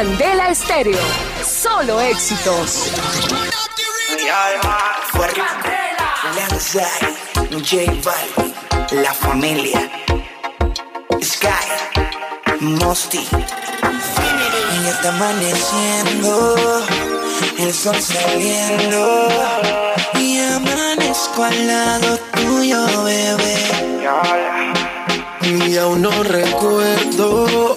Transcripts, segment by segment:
Candela Estéreo, solo éxitos. Mi alma fuerte. Lanzai, J Balvin, La Familia, Sky, Mosty. Y está amaneciendo, el sol saliendo. Y amanezco al lado tuyo, bebé. Y aún no recuerdo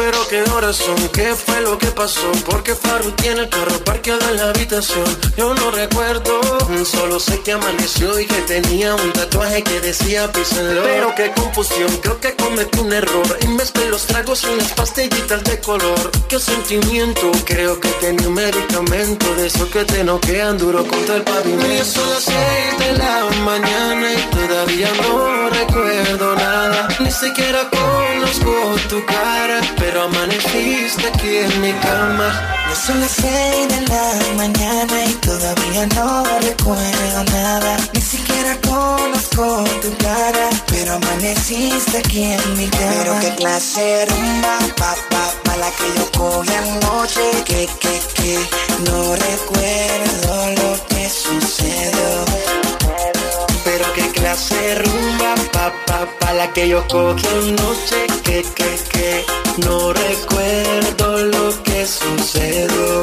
Pero qué horas son, qué fue lo que pasó Porque Faru tiene el carro parqueado en la habitación. Yo no recuerdo, solo sé que amaneció Y que tenía un tatuaje que decía písenlo Pero qué confusión, creo que cometí un error Y mezclé los tragos y unas pastillitas de color. Qué sentimiento, creo que tenía un medicamento De esos que te noquean duro contra el pavimento. Son las seis de la mañana y todavía no recuerdo nada. Ni siquiera conozco tu cara amaneciste aquí en mi cama. Ya son las seis de la mañana y todavía no recuerdo nada. Ni siquiera conozco tu cara, pero amaneciste aquí en mi cama. Pero qué clase rumba, pa, pa, pa, la que yo cogí anoche. Que, que, que, no recuerdo lo que sucedió. Clase rumba, pa, pa, pa, la que yo cogí anoche. Que, que, que, no recuerdo lo que sucedió.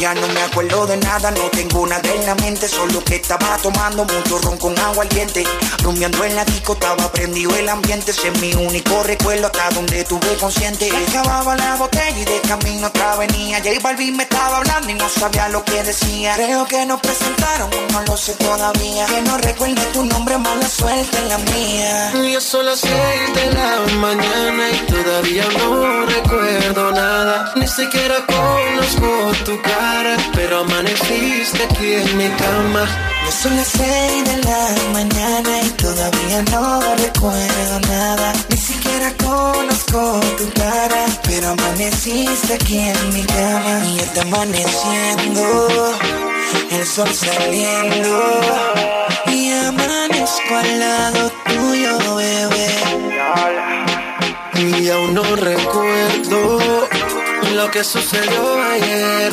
Ya no me acuerdo de nada, no tengo nada en la mente, solo que estaba tomando mucho ron con agua al diente. Rumiando en la disco, estaba prendido el ambiente, ese es mi único recuerdo hasta donde tuve consciente. Acababa la botella y de camino otra venía. J Balvin me estaba hablando y no sabía lo que decía. Creo que nos presentaron, no lo sé todavía. Que no recuerde tu nombre, mala suerte en la mía. Ya son las de la mañana y todavía no recuerdo nada. Ni siquiera conozco tu cara, pero amaneciste aquí en mi cama. Ya son las seis de la mañana y todavía no recuerdo nada. Ni siquiera conozco tu cara, pero amaneciste aquí en mi cama. Y está amaneciendo, el sol saliendo. Y amanezco al lado tuyo, bebé. Y aún no recuerdo lo que sucedió ayer.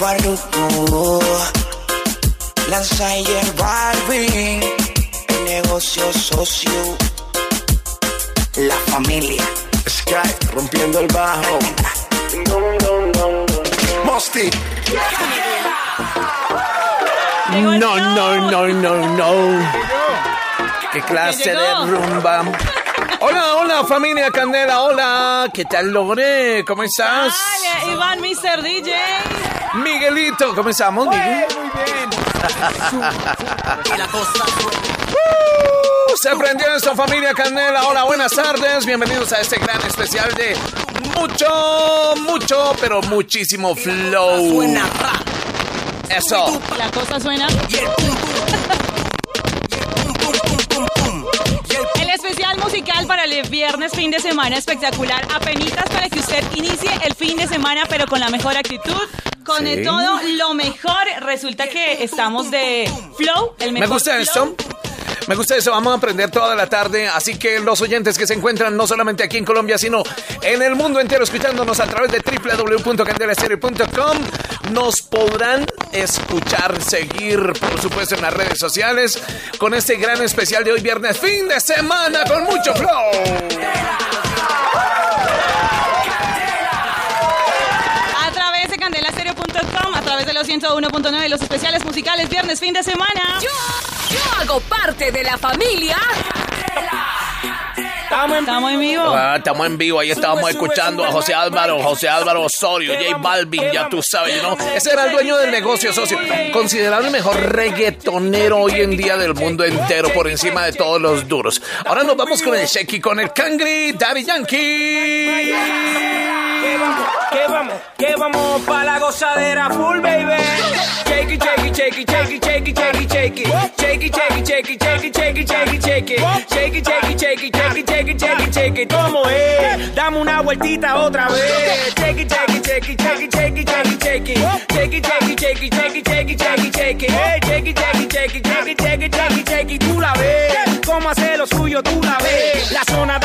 Farruko, Lanzayer Balvin, el negocio socio, la familia. Sky rompiendo el bajo. Mosty. No, no, no, no, no. ¿Qué clase de rumba? Hola, hola familia Candela, hola. ¿Qué tal Lore? ¿Cómo estás? Hola, Iván, Mr. DJ. Miguelito, ¿cómo estamos? Muy bien. Uh, Se prendió esta familia Candela. Hola, buenas tardes. Bienvenidos a este gran especial de mucho, mucho, pero muchísimo flow. Eso. La cosa suena. Especial musical para el viernes, fin de semana espectacular. Apenitas para que usted inicie el fin de semana, pero con la mejor actitud. Con Sí. todo lo mejor. Resulta que estamos de flow, el mejor Me gusta flow. esto. Me gusta eso, vamos a aprender toda la tarde, así que los oyentes que se encuentran no solamente aquí en Colombia, sino en el mundo entero escuchándonos a través de www.candelastereo.com nos podrán escuchar, seguir, por supuesto, en las redes sociales con este gran especial de hoy viernes, fin de semana con mucho flow. 101.9, los especiales musicales viernes, fin de semana. Yo, yo hago parte de la familia. Estamos en vivo. Ah, estamos en vivo, ahí estábamos escuchando a José Álvaro, José Álvaro Osorio, J Balvin, ya tú sabes, ¿no? Ese era el dueño del negocio, socio. Considerado el mejor reggaetonero hoy en día del mundo entero, por encima de todos los duros. Ahora nos vamos con el Shecky, con el Cangri, Daddy Yankee. Que vamos, que vamos, pa' la gozadera full, baby. Shake it, shake it, shake it, shake it, shake it, shake it, shake it. Shake it, shake it, shake it, shake. ¿Cómo es? Dame una vueltita otra vez. Shake it, shake it, shake it, shake it, shake it, shake it, shake it. Tú la ves. Cómo hace lo suyo, tú la ves. La zona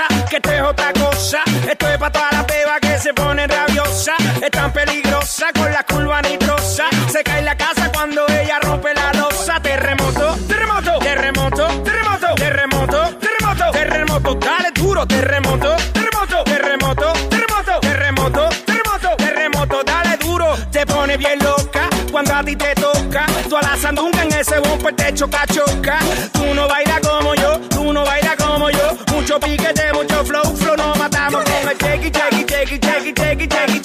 destroza, que esto es otra cosa. Esto es pa' todas las bebas que se ponen rabiosas. Es tan peligrosa con la curva nitrosa. Se cae la casa cuando ella rompe la losa. Terremoto, terremoto, terremoto, terremoto, terremoto, terremoto, terremoto. Dale duro, terremoto, terremoto, terremoto, terremoto, terremoto, terremoto, terremoto. Dale duro, te pone bien loca cuando a ti te toca. Tú a la sandunga en ese bumper te choca, choca. Tú no bailas como yo, tú no bailas como yo. Mucho piquete,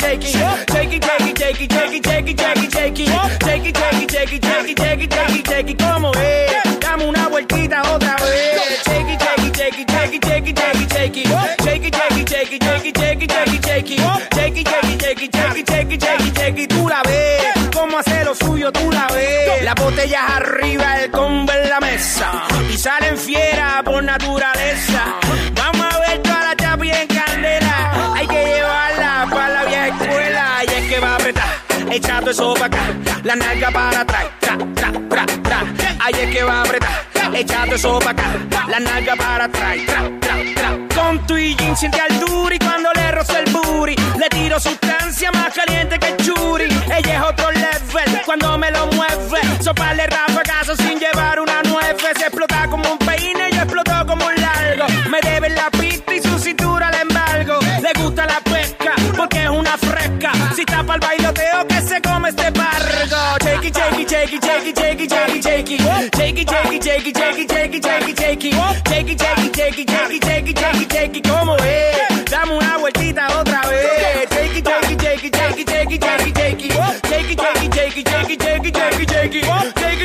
shake it, shake it, shake it. Shake it, shake it, shake it, shake it, it. ¿Cómo es? Dame una vueltita otra vez. Shake it, shake it, shake it, shake it, shake it, shake it, shake it. Shake it, shake it, shake it, it. Tú la ves. Cómo hace lo suyo, tú la ves. Las botellas arriba, el combo en la mesa. Y salen fiera por naturaleza. Eso acá. La nalga para atrás. Tra, tra, tra, tra. Que va a apretar, echando eso acá. La nalga para atrás. Tra, tra, tra. Con tu y jean siente altura y cuando le rozo el booty le tiro sustancia más caliente que el churi. Ella es otro level cuando me lo mueve. Soparle rafagazo sin it, shake it, shake it, shake it, shake it, shake it, shake it. Shake it, shake it, shake it, shake it, shake it, shake it, shake it. Shake it, shake it, shake it, shake it, shake it, shake it, shake it. ¿Cómo es? Dame una vueltita otra vez. Shake it, shake it, shake it, shake it, shake it, shake it, shake it. Shake it, shake it, shake it, shake it, shake it, shake it, shake it. Shake it, shake it,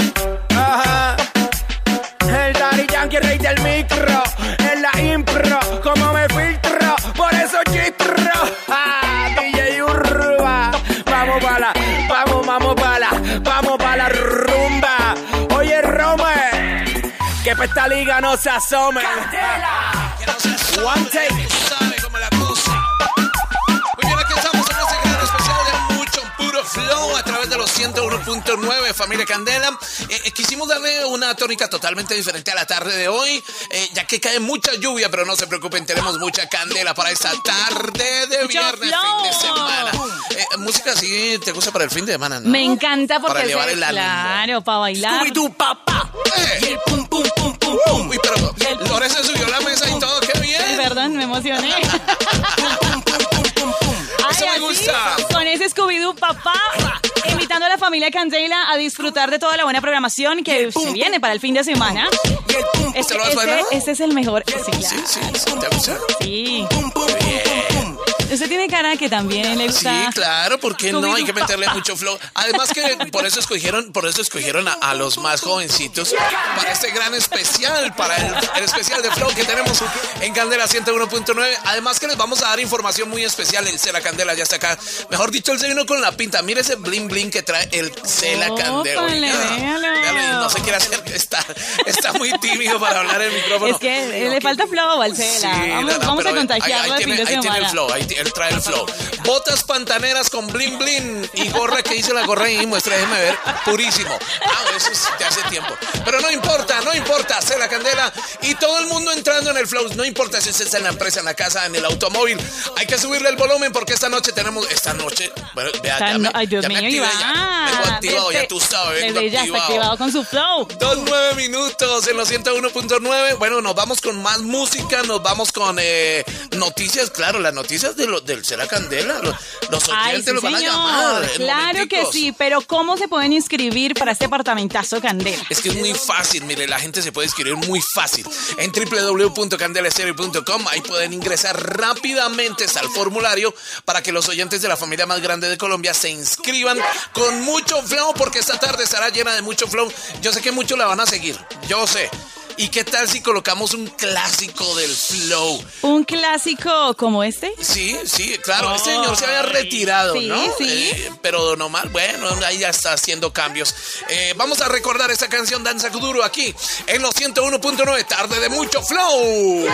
micro. En la impro, como me filtro. Por eso chistro. Ah, DJ Urba. Vamos para la, vamos, vamos para la, vamos para la rumba. Oye, Rome. Que pa' esta liga no se asome. One take. 101.9 Familia Candela. Eh, eh, quisimos darle una tónica totalmente diferente a la tarde de hoy, eh, ya que cae mucha lluvia, pero no se preocupen, tenemos mucha candela para esta tarde de viernes, fin de semana. Eh, música así te gusta para el fin de semana, ¿no? Me encanta porque Para de- el ánimo. claro, para bailar. Papá. Eh. Y el pum, pum, pum, pum, pum. Uy, pero Lore se subió a la mesa y todo, qué bien. Perdón, me emocioné. Eso me Ay, así, gusta. Con ese Scooby-Doo, papá. Invitando a la familia Candela a disfrutar de toda la buena programación que se viene para el fin de semana. Este, ¿Te lo has este, este es el mejor. Sí, Sí, claro. sí, sí, ¿te gusta? Sí. Usted tiene cara que también le gusta. Sí, claro, porque no hay que meterle mucho flow. Además que por eso escogieron, por eso escogieron a, a los más jovencitos para este gran especial, para el, el especial de flow que tenemos en Candela 101.9. Además que les vamos a dar información muy especial. El Cela Candela ya está acá. Mejor dicho, él se vino con la pinta. Mire ese bling bling que trae el Cela Candela. Véalo. véalo, no se quiere hacer, está, está muy tímido para hablar en el micrófono. Es que le falta flow al Cela. Sí, vamos no, no, vamos a contagiarlo ahí, ahí tiene, ahí tiene el flow, ahí él trae el flow. Botas pantaneras con bling bling y gorra que dice la gorra y muestra, déjeme ver, purísimo. Ah, eso es de hace tiempo. Pero no importa, no importa, hace la candela y todo el mundo entrando en el flow. No importa si usted está en la empresa, en la casa, en el automóvil. Hay que subirle el volumen porque esta noche tenemos, esta noche, bueno, vea, ya me, Ay, Dios ya me mío, activé, ya. Iván. Vengo activado, ya tú sabes, vengo desde ya está activado. activado con su flow. Dos nueve minutos en los 101.9. Bueno, nos vamos con más música, nos vamos con eh, noticias, claro, las noticias de lo, del Cera Candela. Los, oyentes sí, los van a llamar. Claro que sí, pero ¿cómo se pueden inscribir para este apartamentazo Candela? Es que es muy fácil, mire, la gente se puede inscribir muy fácil. En www.candelastereo.com, ahí pueden ingresar rápidamente al formulario para que los oyentes de la familia más grande de Colombia se inscriban con mucho flow, porque esta tarde estará llena de mucho flow. Yo sé que muchos la van a seguir, yo sé. ¿Y qué tal si colocamos un clásico del flow? Un clásico como este. Sí, sí, claro, este señor se había retirado, Sí, ¿no? sí. Eh, pero Don Omar, bueno, ahí ya está haciendo cambios. Eh, vamos a recordar esta canción Danza Kuduro aquí en los 101.9, tarde de mucho flow.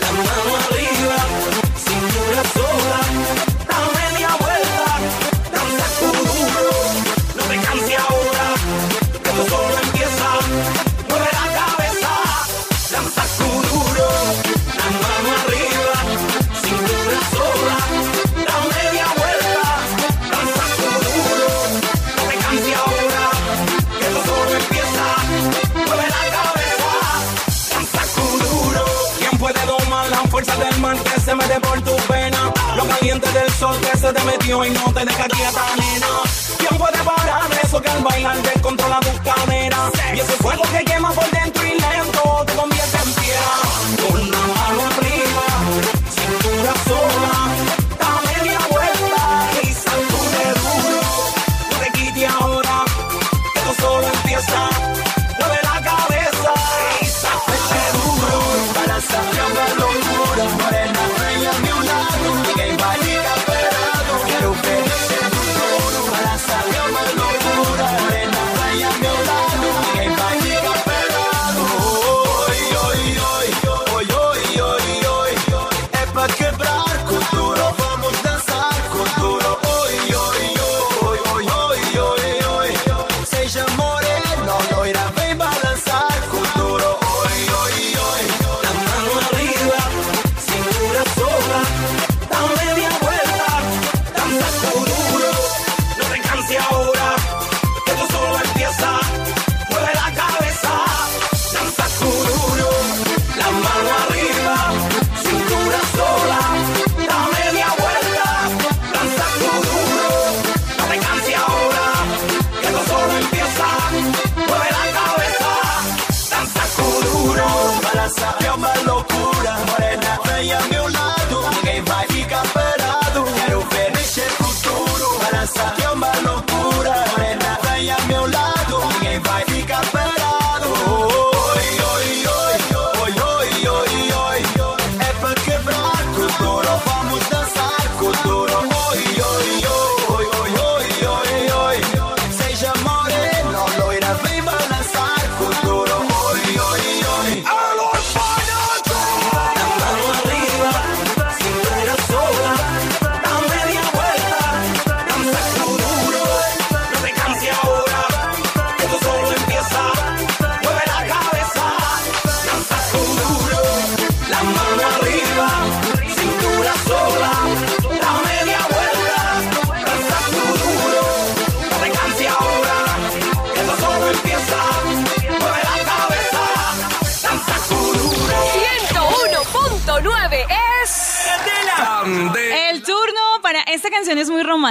La mano por tu pena? Lo caliente del sol que se te metió y no te deja quieta, nena. ¿Quién puede parar eso que al bailar descontrola tus caderas? Y ese fuego que quema por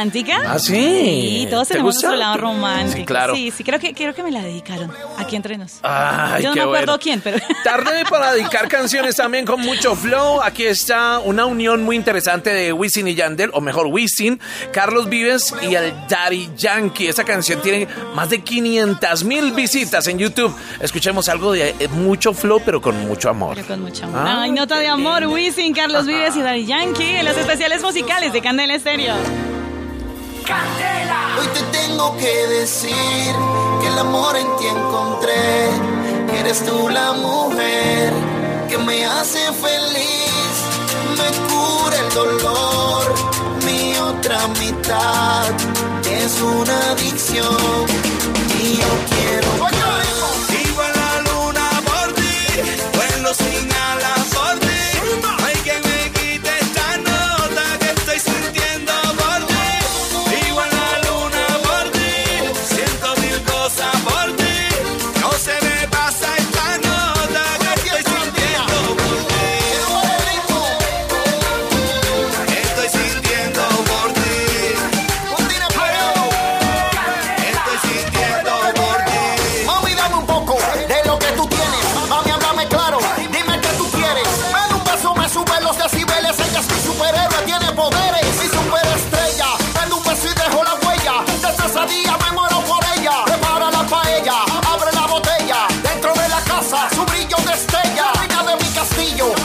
romántica. ¿Ah, sí? Sí, todos ¿Te tenemos gusta? nuestro lado romántico. Sí, claro. Sí, sí, creo que, creo que me la dedicaron aquí entre nos. Ay, Yo no qué me acuerdo bueno. quién, pero... Tarde para dedicar canciones también con mucho flow. Aquí está una unión muy interesante de Wisin y Yandel, o mejor Wisin, Carlos Vives y el Daddy Yankee. Esta canción tiene más de 500 mil visitas en YouTube. Escuchemos algo de eh, mucho flow, pero con mucho amor. Pero con mucho amor. Ah, Ay, nota de amor, Wisin, Carlos Vives y Daddy Yankee en los especiales musicales de Candela Estéreo. Hoy te tengo que decir que el amor en ti encontré. Que eres tú la mujer que me hace feliz, me cura el dolor. Mi otra mitad es una adicción y yo quiero. En la luna por ti, vuelo sin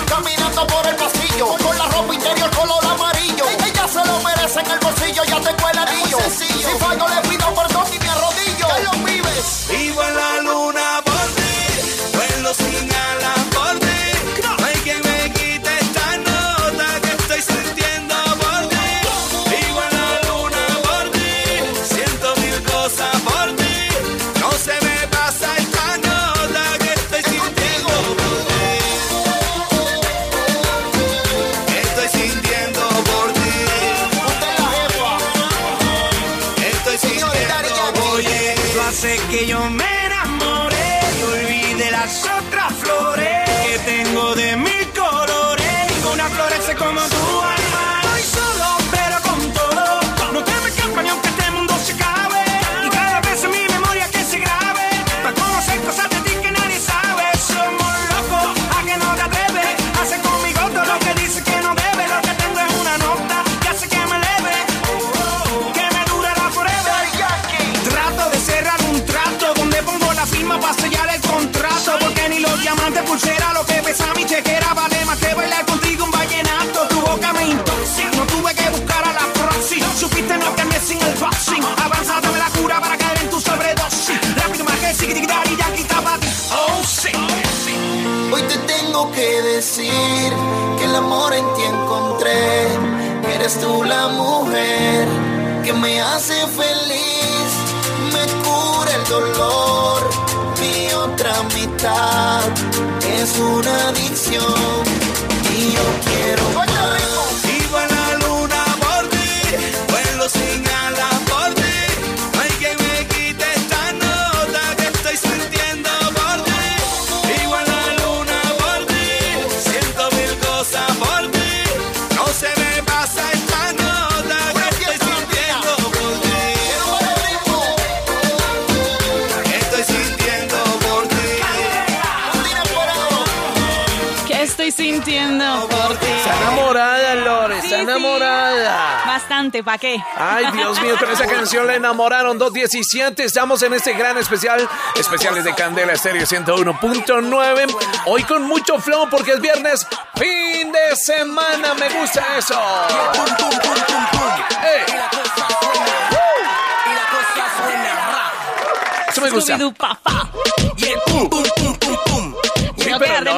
caminando por el pasillo. Con la ropa interior color amarillo. Ella se lo merece en el bolsillo, ya tengo el anillo. Si fallo, le hace feliz, me cura el dolor. Mi otra mitad es una adicción y yo quiero. Vivo estoy sintiendo por ti? Está enamorada, Lore, Sí, está sí. enamorada. Bastante, ¿para qué? Ay, Dios mío, con esa canción la enamoraron 217. Estamos en este gran especial, especiales de Candela Estéreo 101.9. Hoy con mucho flow porque es viernes, fin de semana. Me gusta eso. Eso me gusta. Scooby-Doo, papá. Sí,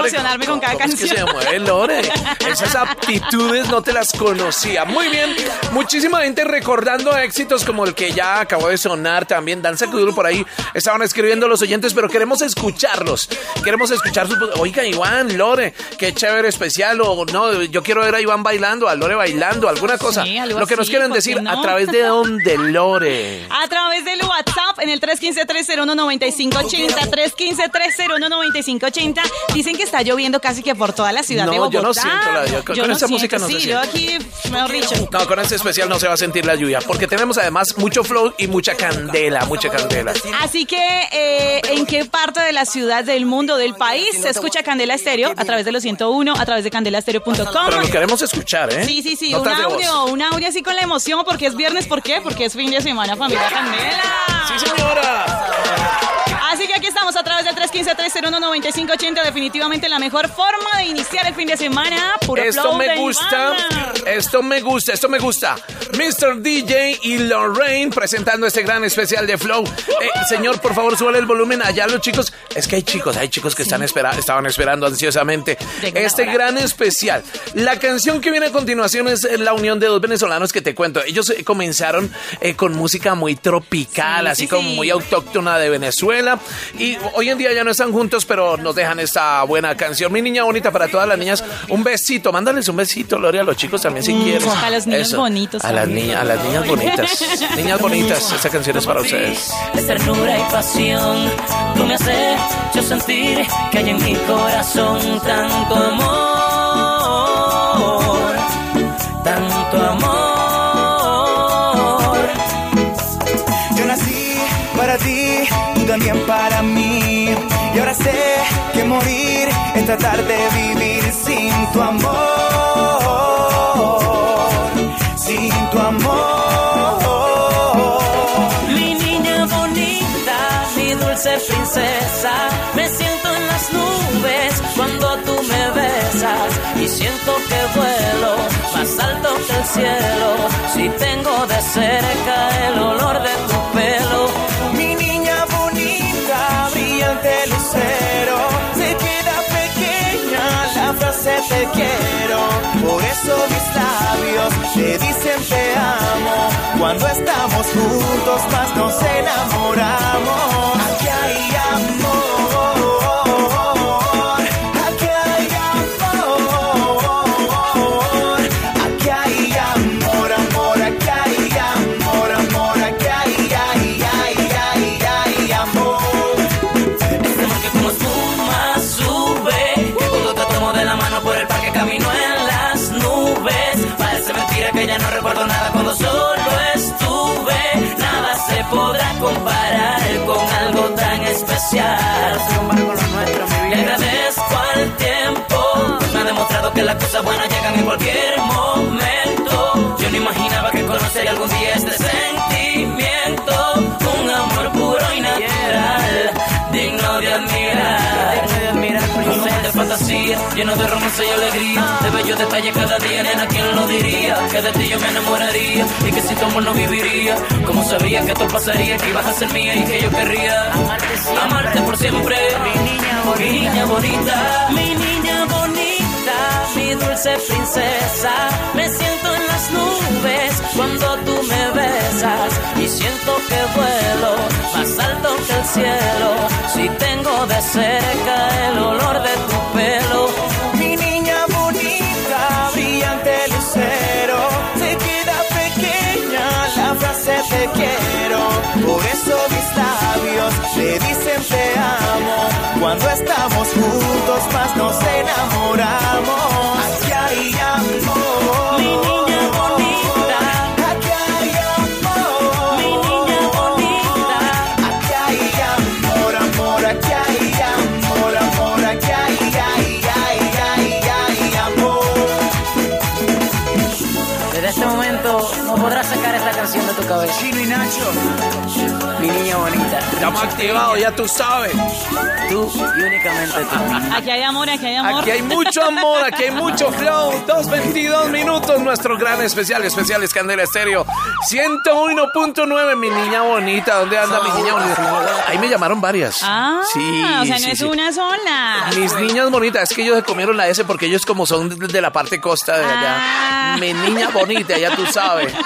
emocionarme con cada ¿cómo es que canción. se mueve Lore? Esas aptitudes no te las conocía. Muy bien, muchísima gente recordando éxitos como el que ya acabó de sonar también. Danza Kuduro por ahí estaban escribiendo los oyentes, pero queremos escucharlos. Queremos escuchar su. Oiga, Iván, Lore, qué chévere especial. O no, yo quiero ver a Iván bailando, a Lore bailando, alguna cosa. Sí, algo Lo que nos quieren ¿por qué decir, no? ¿a través de dónde, Lore? A través del WhatsApp en el 315-301-9580, 315-301-9580, dicen que está lloviendo casi que por toda la ciudad No, de yo Bogotá. no siento la lluvia. Con- con esta música no se sí, siente. yo aquí, mejor dicho. No, con este especial no se va a sentir la lluvia, porque tenemos además mucho flow y mucha candela, mucha candela. Así que, eh, ¿en qué parte de la ciudad, del mundo, del país se escucha Candela Estéreo? A través de los 101, a través de candelastereo.com. Pero lo queremos escuchar, ¿eh? Sí, sí, sí, un audio, un audio así con la emoción, porque es viernes, ¿por qué? Porque es fin de semana, familia Candela. Sí, señora. Así que aquí estamos a través del 315-301-9580, definitivamente la mejor forma de iniciar el fin de semana. Puro Esto me gusta, esto me gusta, esto me gusta. Mr. DJ y Lorraine presentando este gran especial de Flow. Eh, señor, por favor, súbale el volumen allá los chicos. Es que hay chicos, hay chicos que están espera, estaban esperando ansiosamente este gran especial. La canción que viene a continuación es eh, la unión de dos venezolanos que te cuento. Ellos eh, comenzaron eh, con música muy tropical, Sí, así sí, como muy autóctona de Venezuela. Y hoy en día ya no están juntos, pero nos dejan esta buena canción. Mi niña bonita para todas las niñas. Un besito, mándales un besito, Lore, a los chicos también si quieres. Mm, a los niños bonitos A las, a las niñas bonitas. niñas bonitas, esta canción es para ustedes. de ternura y pasión. Tú me has hecho sentir que hay en mi corazón tanto amor, sé que morir es tratar de vivir sin tu amor. Sin tu amor. Mi niña bonita, mi dulce princesa, me siento en las nubes cuando tú me besas y siento que vuelo más alto que el cielo. Si tengo de cerca el olor de tu quiero. Por eso mis labios te dicen te amo. Cuando estamos juntos más nos enamoramos. Aquí hay amor, especial. Le agradezco al tiempo. pues Me ha demostrado que las cosas buenas llegan en cualquier momento. Yo no imaginaba que conocería algún día este sentimiento. Fantasía, lleno de romance y alegría. De bellos detalles cada día, nena, ¿quién lo diría? Que de ti yo me enamoraría y que sin tu amor no viviría. Como sabía que esto pasaría, que ibas a ser mía y que yo querría amarte por siempre. Mi niña bonita, mi niña bonita, mi niña bonita, mi dulce princesa. Me siento en las nubes cuando tú me besas y siento que vuelo más alto que el cielo. Si tengo de cerca el olor de tu pelo. Mi niña bonita, brillante lucero, se queda pequeña la frase te quiero. Por eso mis labios te dicen te amo. Cuando estamos juntos más nos enamoramos. Aquí hay amor. Canción de tu cabeza. Chino y Nacho, mi niña bonita. Estamos activados, ya tú sabes. Tú y únicamente tú. Aquí hay amor, aquí hay amor. Aquí hay mucho amor, aquí hay mucho flow. 2.22 minutos, nuestro gran especial, especiales Candela Estéreo. 101.9, mi niña bonita. ¿Dónde anda mi niña bonita? Ahí me llamaron varias. Ah, sí, o sea, no sí, es sí. una sola. Mis niñas bonitas, es que ellos se comieron la S porque ellos como son de de la parte costa de allá. Ah. Mi niña bonita, ya tú sabes.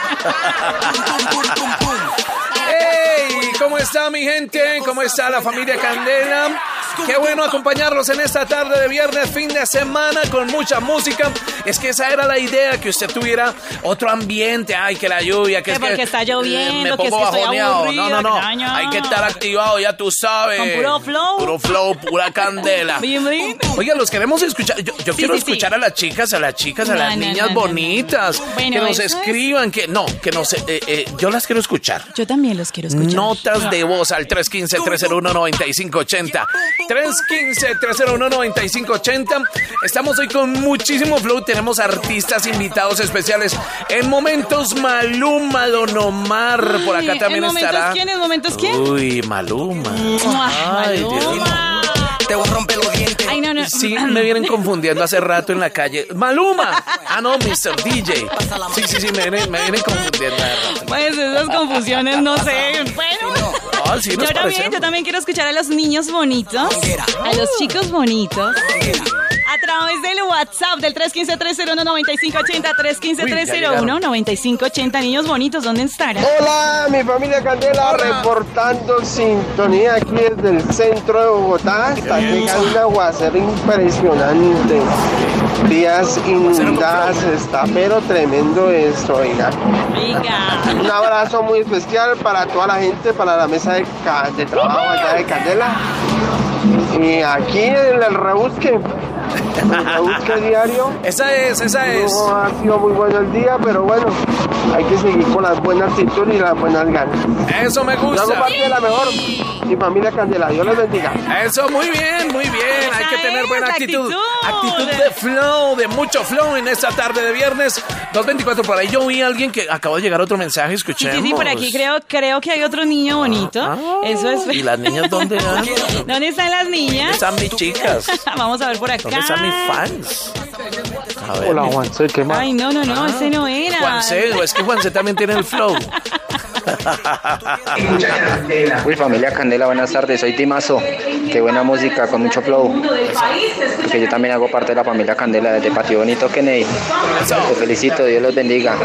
¿Cómo está mi gente? ¿Cómo está la familia Candela? Qué bueno acompañarlos en esta tarde de viernes, fin de semana, con mucha música. Es que esa era la idea, que usted tuviera otro ambiente. Ay, que la lluvia, que, es porque que está lloviendo, eh, me que es pongo estoy bajoneado. aburrida, No, no, no. Hay que estar activado, ya tú sabes. Con puro flow. Puro flow, pura candela. Oiga, los queremos escuchar. Yo, yo quiero sí, sí. escuchar a las chicas, a las chicas, a No, las no, niñas no, bonitas. Bueno, que nos escriban, que no, que nos. eh, eh, yo las quiero escuchar. Yo también los quiero escuchar. Notas de voz al 315-301-9580. 315-301-9580. Estamos hoy con muchísimo flow. Tenemos artistas invitados especiales. En momentos, Maluma, Don Omar. Por acá también ¿en momentos estará. quién? ¿En momentos quién? Uy, Maluma. Ay, Dios mío. Maluma. Te voy a romper los dientes. Ay, no, no. Sí, me vienen confundiendo hace rato en la calle. ¡Maluma! Ah, no, Mr. DJ. Sí, sí, sí, me vienen, me vienen confundiendo. Pues esas confusiones, no sé. Bueno. Sí, nos Yo también, parecemos. yo también quiero escuchar a los niños bonitos, a los chicos bonitos. A través del WhatsApp del 315-301-9580, 315-301-9580. Niños bonitos, ¿dónde estarán? Hola, mi familia Candela, reportando sintonía aquí desde el centro de Bogotá. Está llegando un aguacero impresionante. Vías inundadas, está pero tremendo esto, oiga. Venga. Un abrazo muy especial para toda la gente, para la mesa de, de trabajo allá de Candela. Y aquí en el rebusque, rebusque diario. Esa es, esa es. No ha sido muy bueno el día, pero bueno, hay que seguir con la buena actitud y las buenas ganas. Eso me Yo hago gusta. parte de la mejor, mi familia Candela. Dios les bendiga. Eso, muy bien, muy bien. Hay que tener buena actitud. actitud. Actitud de flow, de mucho flow en esta tarde de viernes. 2.24 por ahí. Yo vi a alguien que acabó de llegar otro mensaje. Sí, Escuchemos. sí, sí, por aquí creo, creo que hay otro niño bonito. Eso es. Ah, ¿Y las niñas dónde van? ¿Dónde están las ¿Dónde niñas? están mis chicas? Vamos a ver por acá. ¿Dónde están mis fans? A ver, Hola Juanse, ¿qué más? Ay, no, no, no, ese no era. Juanse, es que Juanse también tiene el flow. Uy, familia Candela, buenas tardes. Soy Timazo. Qué buena música, con mucho flow. Que yo también hago parte de la familia Candela desde Patio Bonito Kennedy. Te felicito, Dios los bendiga.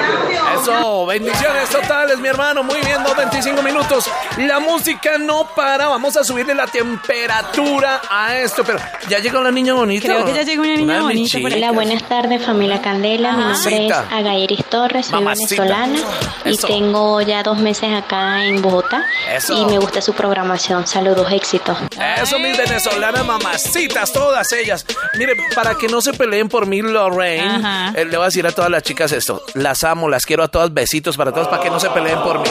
Eso, bendiciones totales, mi hermano. Muy bien, 2.25 minutos. La música no para. Vamos a subirle la temperatura a esto. Pero ya llegó la niña bonita. Creo que ya llegó una niña bonita por. Hola, buenas tardes familia Candela. Mi nombre es. Agairis Torres, soy Mamacita. venezolana y tengo ya dos meses acá en Bogotá Eso. y me gusta su programación. Saludos, éxitos. Eso, mis venezolanas mamacitas, todas ellas. Mire, para que no se peleen por mí, Lorraine, eh, le voy a decir a todas las chicas esto. Las amo, las quiero a todas, besitos para todas, para que no se peleen por mí.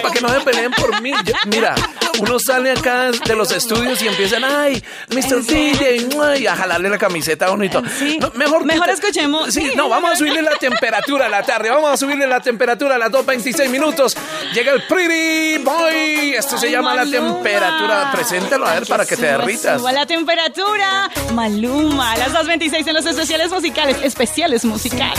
Es para que no se peleen por mí. Yo- mira, uno sale acá de los estudios y empiezan, ay, Mr. DJ, ay, a jalarle la camiseta a uno y todo. Sí. No, mejor Mejor escuchemos. Sí, Sí. no, vamos a subirle la temperatura a la tarde. Vamos a subirle la temperatura a las 2.26 minutos. Llega el Pretty Boy. Esto se Ay, llama la temperatura. Preséntalo, a ver, para que te Suba, derritas. suba la temperatura. Maluma, las 2.26 en los especiales musicales. Especiales musicales.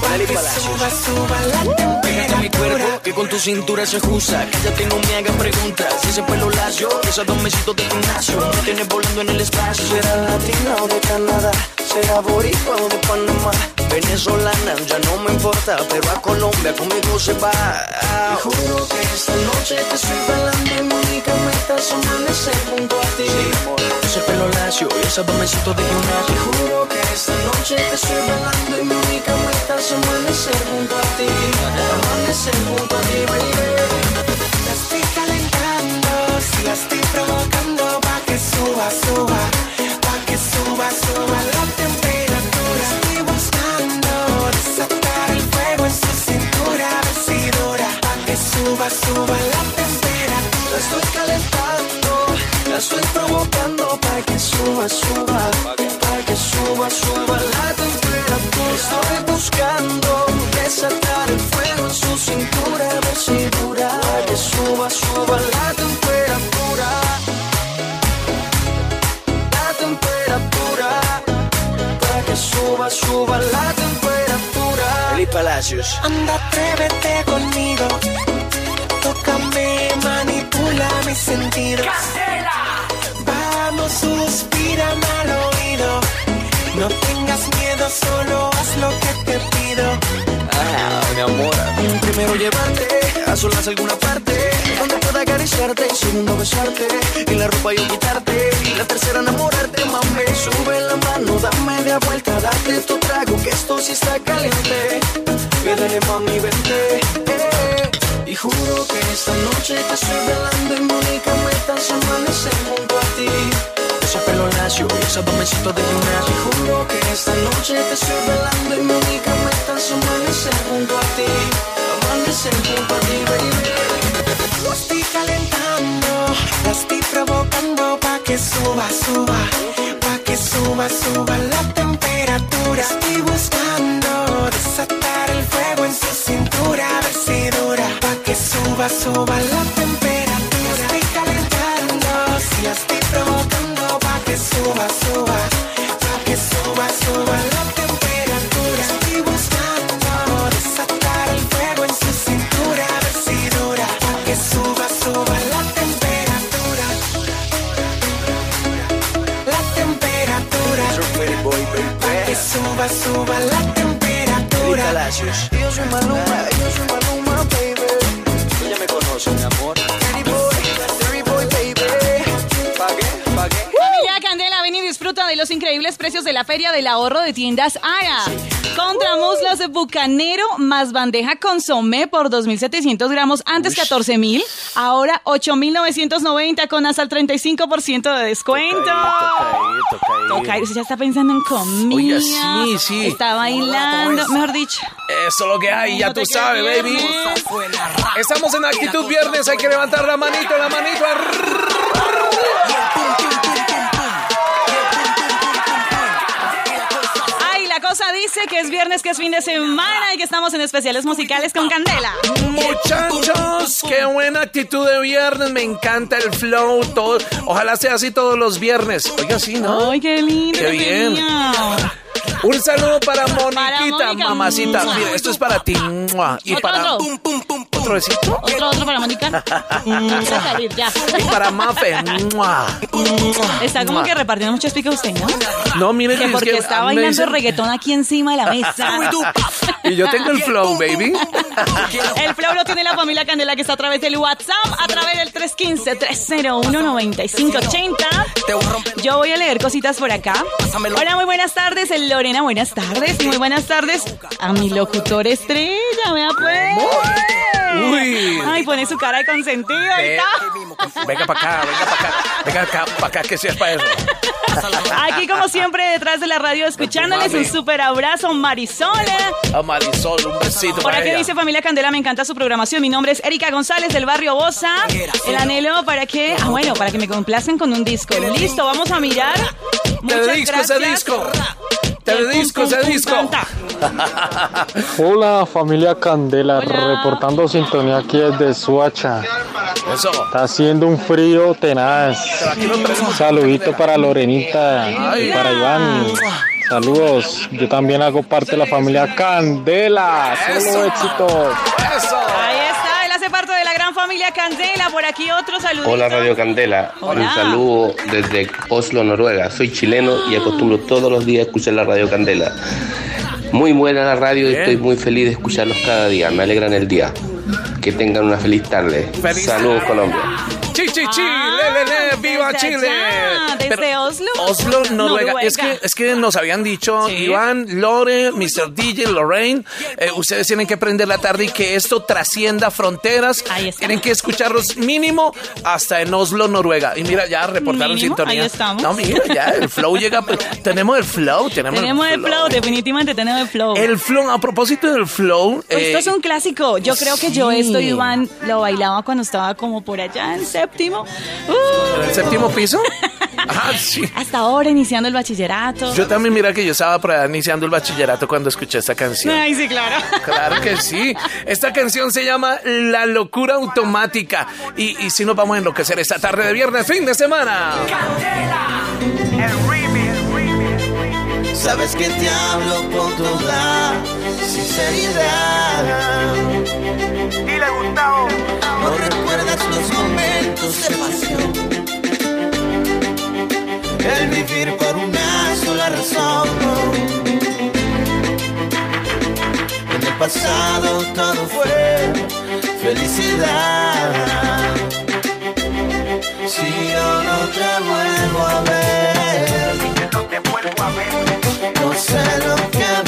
Con Eli Palacios. Pégate a mi cuerpo, que con tu cintura se ajusta. Cállate, no me hagas preguntas. Si ese pelo lacio, esos dos mesitos de gimnasio. Me tienes volando en el espacio. Será latina o de Canadá. Será boricua o de Panamá. Venezolana, ya no me importa. Pero a Colombia conmigo se va. Y juro que esta noche te estoy bailando y mi única meta es amanecer junto a ti. Ese pelo lacio y esos dos mesitos de gimnasio. Y juro que esta noche te estoy bailando y mi única meta es amanecer junto a ti. Amanecer junto a ti, baby. La estoy calentando, si la estoy provocando pa' que suba, suba, pa' que suba, suba la temperatura. Estoy buscando desatar el fuego en su cintura, a ver si dura, pa' que suba, suba la temperatura. La estoy calentando, la estoy provocando para que suba, suba, para que suba, suba la temperatura. Estoy buscando desatar el fuego en su cintura, a ver si dura, para que suba, suba la temperatura. La temperatura, para que suba, suba la temperatura. Palacios. Anda, atrévete conmigo. Tócame, manipula mis sentidos. Vamos, suspírame al oído. No tengas miedo, solo haz lo que te pido. Ah, mi amor. Primero llevarte a solas a alguna parte donde pueda acariciarte. Segundo besarte y la ropa yo quitarte. Y la tercera enamorarte, mami. Sube la mano, dame media vuelta, date tu trago que esto sí está caliente. Quédale mami, vente. eh. Y juro que esta noche te estoy velando y Mónica metas amanecer junto a ti. Ese pelo lacio y esos dos mesitos de gimnasio. Y juro que esta noche te estoy velando y Mónica metas amanecer junto a ti. Amanecer junto a ti, baby. La estoy calentando, la estoy provocando pa' que suba, suba, pa' que suba, suba la temperatura. Estoy buscando desatar el fuego en su cintura, a ver si dura, pa' que suba, suba la temperatura. Estoy calentando, si la estoy provocando suba, suba, pa' que suba, suba la temperatura. Estoy buscando desatar el fuego en su cintura, a ver si dura, pa' que suba, suba la temperatura. La temperatura. Pa' que suba, suba la temperatura. Yo soy Maluma, yo soy Maluma, baby. Tú ya me conoces, mi amor. Increíbles precios de la Feria del Ahorro de Tiendas Ara. Contra muslos de bucanero más bandeja consomé por 2.700 gramos, antes 14.000, ahora 8.990 con hasta el 35% de descuento. Toca, ya está pensando en comida. Oiga, sí, sí. Está bailando, mejor dicho. Eso es lo que hay, ya No tú sabes, baby. viernes. Estamos en actitud viernes, hay que levantar la manito, la manito. Ay, cosa dice que es viernes, que es fin de semana y que estamos en especiales musicales con Candela. Muchachos, qué buena actitud de viernes, me encanta el flow, todo. Ojalá sea así todos los viernes. Oiga, sí, ¿no? Ay, qué lindo. Qué bien. Un saludo para Moniquita, mamacita. Mira, esto es para ti. Y para. Otro besito. Otro, otro para Mónica. Salir ya. Y para Mafe. Está como que repartiendo muchos picos usted, ¿no? No, mire Que es porque que está bailando dicen- reggaetón aquí encima de la mesa. Y yo tengo el flow, baby. El flow lo tiene la familia Candela que está a través del WhatsApp, a través del 315-301-9580. Yo voy a leer cositas por acá. Hola, muy buenas tardes. Lorena, buenas tardes. Y muy buenas tardes a mi locutor estrella. Vea pues. Uy. Ay, pone su cara de consentido. Ve- ahorita. Venga para acá, venga para acá. Venga acá, para acá, que seas para eso. Aquí, como siempre, detrás de la radio, escuchándoles un súper abrazo, Marisol. A Marisol, un besito Por para aquí ella. dice Familia Candela, me encanta su programación. Mi nombre es Erika González del barrio Bosa. El anhelo para que, ah bueno, para que me complacen con un disco. Listo, vamos a mirar. Muchas gracias. disco. Te dedico ese disco. Hola familia Candela, reportando sintonía aquí desde Suacha. Eso. Está haciendo un frío tenaz. Saludito para Lorenita y para Iván. Saludos, yo también hago parte de la familia Candela. Solo éxito. Ahí familia Candela. Por aquí otro saludo. Hola Radio Candela, Hola. un saludo desde Oslo, Noruega. Soy chileno y acostumbro todos los días a escuchar la Radio Candela. Muy buena la radio y estoy muy feliz de escucharlos cada día. Me alegran el día. Que tengan una feliz tarde. Feliz Saludos Colombia. Chi, chi, chi, le, le, le, viva Chile. allá, desde Pero- Oslo. Oslo, Noruega. Noruega. Es que, es que nos habían dicho, Iván, Lore, Mr. DJ, Lorraine, eh, ustedes tienen que prender la tarde y que esto trascienda fronteras. Tienen que escucharlos mínimo hasta en Oslo, Noruega. Y mira, ya reportaron Mínimo, sintonía. ahí estamos. No, mira, ya el flow llega. tenemos el flow, tenemos, Tenemos el flow, definitivamente tenemos el flow. El flow, a propósito del flow. Eh, esto es un clásico. Yo creo que yo esto, Iván, lo bailaba cuando estaba como por allá en séptimo. Uh, ¿En el séptimo piso? Ah, sí. hasta ahora iniciando el bachillerato. Yo también, mira que yo estaba por allá iniciando el bachillerato cuando escuché esta canción. Ay, sí, claro. Claro que sí. Esta canción se llama La locura automática. Y, y si nos vamos a enloquecer esta tarde de viernes, fin de semana. Sabes que te hablo todos lados, sinceridad. Dile, Gustavo. Pasión. El vivir por una sola razón. En el pasado todo fue felicidad. Si yo no te vuelvo a ver, No te vuelvo a ver. no sé lo que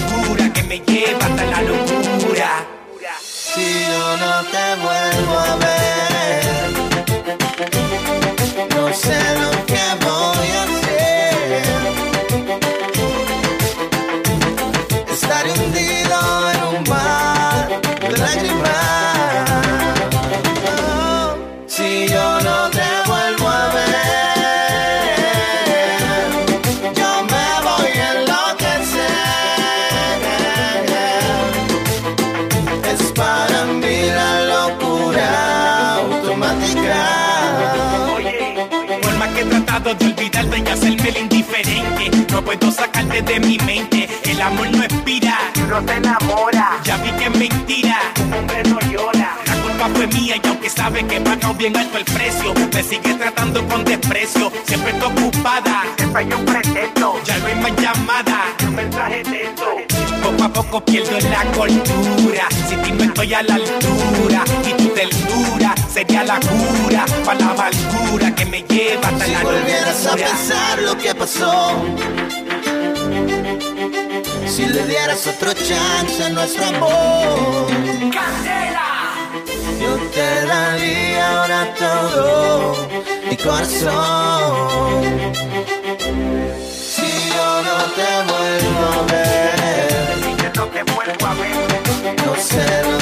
me lleva hasta la locura. Si yo no te vuelvo a ver, no sé lo que puedo sacarte de mi mente. El amor no expira, No te enamora. ya vi que es mentira. Un hombre no llora. La culpa fue mía y aunque sabe que he pagado bien alto el precio, me sigue tratando con desprecio. Siempre está ocupada, Siempre hay un pretexto. ya no hay más llamada. Un mensaje texto. Poco a poco pierdo la cordura. Si ti no estoy a la altura y tu ternura sería la cura para la amargura que me lleva hasta Si la volvieras a pensar lo que pasó, si le dieras otro chance a nuestro amor, yo te daría ahora todo mi corazón. Si yo no te vuelvo ver.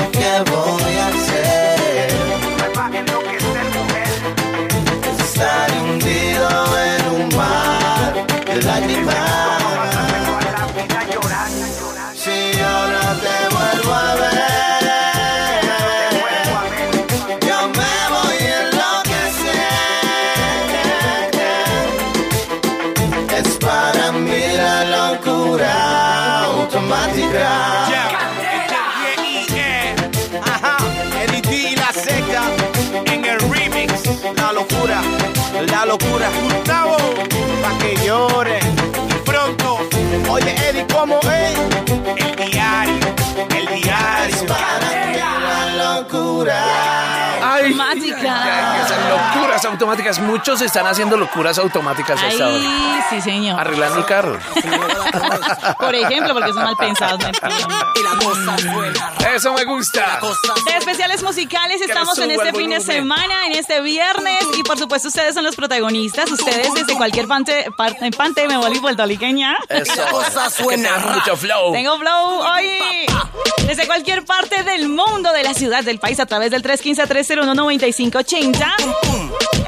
Locura. Gustavo, pa' que llore. Locuras automáticas. Muchos están haciendo locuras automáticas a esta hora. Ay, sí, señor. Arreglando el carro. Por ejemplo, porque son mal pensados. Eso me gusta. De especiales musicales estamos en este fin de semana, en este viernes y por supuesto ustedes son los protagonistas. Ustedes desde cualquier parte, parte, parte me vuelvo puertorriqueña. Eso. suena mucho flow. Tengo flow hoy desde cualquier parte del mundo, de la ciudad, del país, a través del 315-301-9580.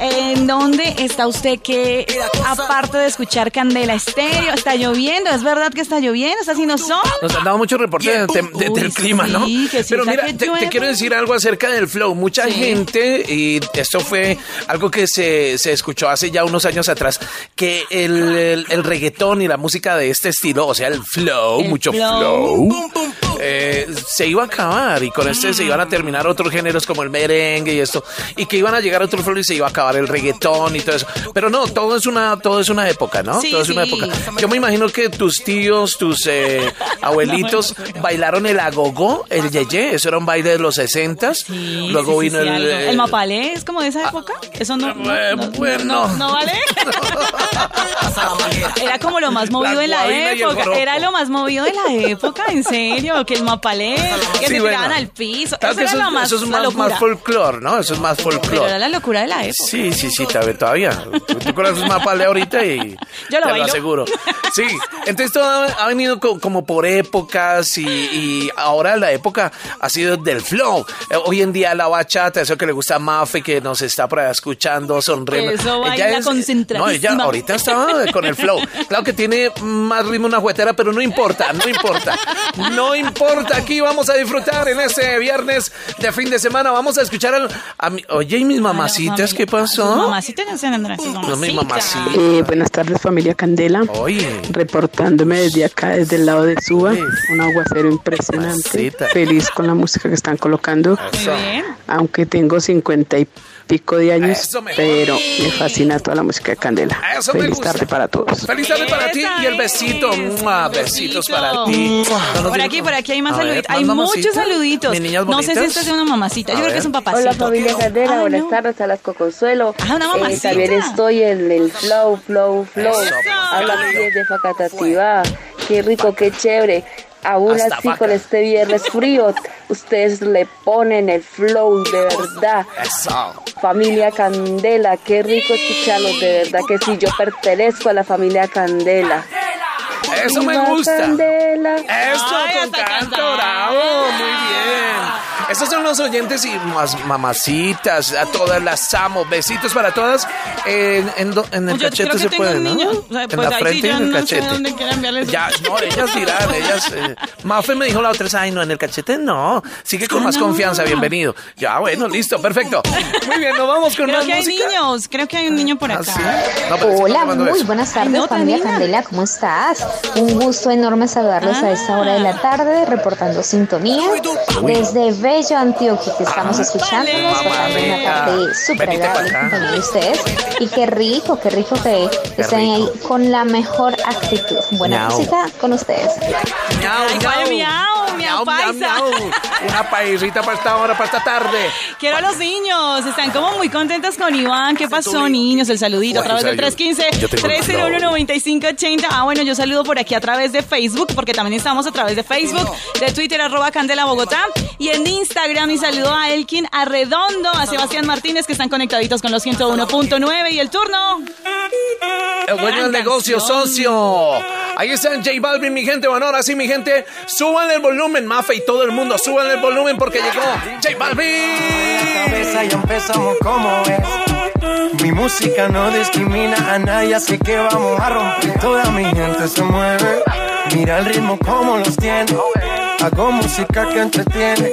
¿En dónde está usted que, aparte de escuchar Candela Estéreo, está lloviendo? ¿Es verdad que está lloviendo? ¿Está haciendo sol? Nos han dado muchos reportes de- de- Uy, del clima, ¿no? sí, que sí, Pero mira, que te, quiero decir algo acerca del flow. Mucha gente, y esto fue algo que se, se escuchó hace ya unos años atrás, que el, el- el reggaetón y la música de este estilo, o sea, el flow, El mucho flow. flow, eh, se iba a acabar y con este se iban a terminar otros géneros como el merengue y esto y que iban a llegar otros flow y se iba a acabar el reggaetón y todo eso. Pero no, todo es una todo es una época, ¿no? Sí, todo es una época. Yo me imagino que tus tíos, tus eh, abuelitos bailaron el agogó, el yeye, eso era un baile de los 60 Sí, Luego vino el, algo. eh, ¿El mapalé es como de esa época? Eso no, Eh, no, bueno. no, no vale. Era como lo más movido La en la época. Era lo más movido de la época, en serio. Que el mapalé, que se bueno. tiraban al piso. Claro Eso que era eso, lo más, eso es más, más folclore, ¿no? Eso es más Pero era la locura de la época. Sí, sí, sí, todavía. Tú, tú conoces más pale ahorita y Yo lo te bailo. lo aseguro. Sí, entonces todo ha, venido co- como por épocas y, y ahora la época ha sido del flow. Eh, Hoy en día la bachata, eso que le gusta a Mafe, que nos está por ahí escuchando, sonriendo. Eso baila Ella es- concentradísima. No, ella ahorita estaba con el flow. Claro que tiene más ritmo una juguetera, pero no importa, no importa. No importa, aquí vamos a disfrutar en este viernes de fin de semana. Vamos a escuchar al, a mi- oye, ¿y mis mamacitas qué pasó? Mamacita en San Andrés. No, mi mamacita. Eh, buenas tardes familia Candela. Reportándome desde acá, desde el lado de Suba. Un aguacero impresionante. Mamacita. Feliz con la música que están colocando. Eso. Aunque tengo cincuenta y pico de años, me- pero me fascina toda la música de Candela. Eso Feliz tarde para todos. Feliz tarde para ti y el besito. ¡Mua! Besitos para ti. Por aquí, por aquí hay más saluditos. ¿más Hay muchos saluditos. ¿Mis niñas No sé si esta es una mamacita. Yo creo que es un papacito. Hola familia Candela, buenas no. tardes a las Coconsuelo. Ah, una Eh, mamacita. también estoy en el flow, flow, flow. Eso, Habla desde Facatativá. Qué rico, qué chévere. Aún Hasta así con este viernes frío, ustedes le ponen el flow de verdad. Eso. Familia Candela, qué rico escucharlos, de verdad que sí, yo pertenezco a la familia Candela. Eso me gusta. Candela. Eso Ay, con canto bravo, muy bien. Esos son los oyentes y más mamacitas, a todas las amo. Besitos para todas. En, en en el Yo cachete creo que se tengo puede, un ¿no? niño. O sea, en pues la ahí sí frente y en el no cachete. dónde quieren enviarles. Ya, no, ellas dirán, ellas. eh, Mafe me dijo la otra vez, ay, no, en el cachete no. Sigue con Ah, más no. confianza, bienvenido. Ya, bueno, listo, perfecto. Muy bien, nos vamos con Creo más que hay música. niños. Creo que hay un niño por ¿Ah, acá. sí? No, pero sí, Hola, tomando muy eso. buenas tardes, Ay, no, familia. Candela, ¿cómo estás? Un gusto enorme saludarlos a esta hora de la tarde, reportando sintonía desde Bello, Antioquia, que estamos Ah, escuchándonos, vale. pasando una tarde súper agradable pa' en acá. compañía de ustedes. Y qué rico, qué rico que estén ahí con la mejor actitud. Buena Miau. música con ustedes. Miau, ¿cuál miau? Miau paisa. miau. Una paisita para esta hora, para esta tarde. Quiero a los niños. Están como muy contentos con Iván. ¿Qué pasó, niños? El saludito a través del sea, yo- yo tengo el 315-301-9580. Ah, bueno, yo saludo por aquí a través de Facebook, porque también estamos a través de Facebook, de Twitter, arroba Candela Bogotá. Y en Instagram, y saludo a Elkin Arredondo, a Sebastián Martínez, que están conectaditos con los 101.9. Y el turno. El dueño del negocio, socio. Ahí están J Balvin, mi gente. Bueno, ahora sí, mi gente. Suban el volumen, Mafe y todo el mundo. Suban el volumen porque llegó J Balvin. cabeza ya empezamos como es. Mi música no discrimina a nadie, así que vamos a romper. Toda mi gente se mueve. Mira el ritmo como los tiene. Hago música que entretiene.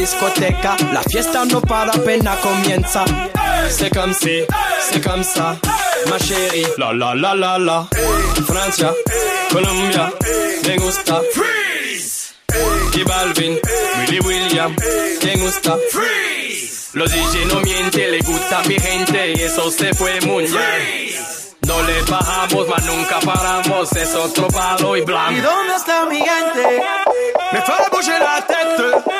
Discoteca, la fiesta no para, apenas comienza. C'est comme si, c'est comme ça, ma chérie. La la la la la. Francia, Colombia, me gusta. Freeze. J Balvin, Willy William, me gusta. Freeze. Los DJ no mienten, le gusta a mi gente y eso se fue muy bien. No le bajamos, mas nunca paramos, es otro palo y blanco. ¿Y dónde está mi gente? Me fue a la tête.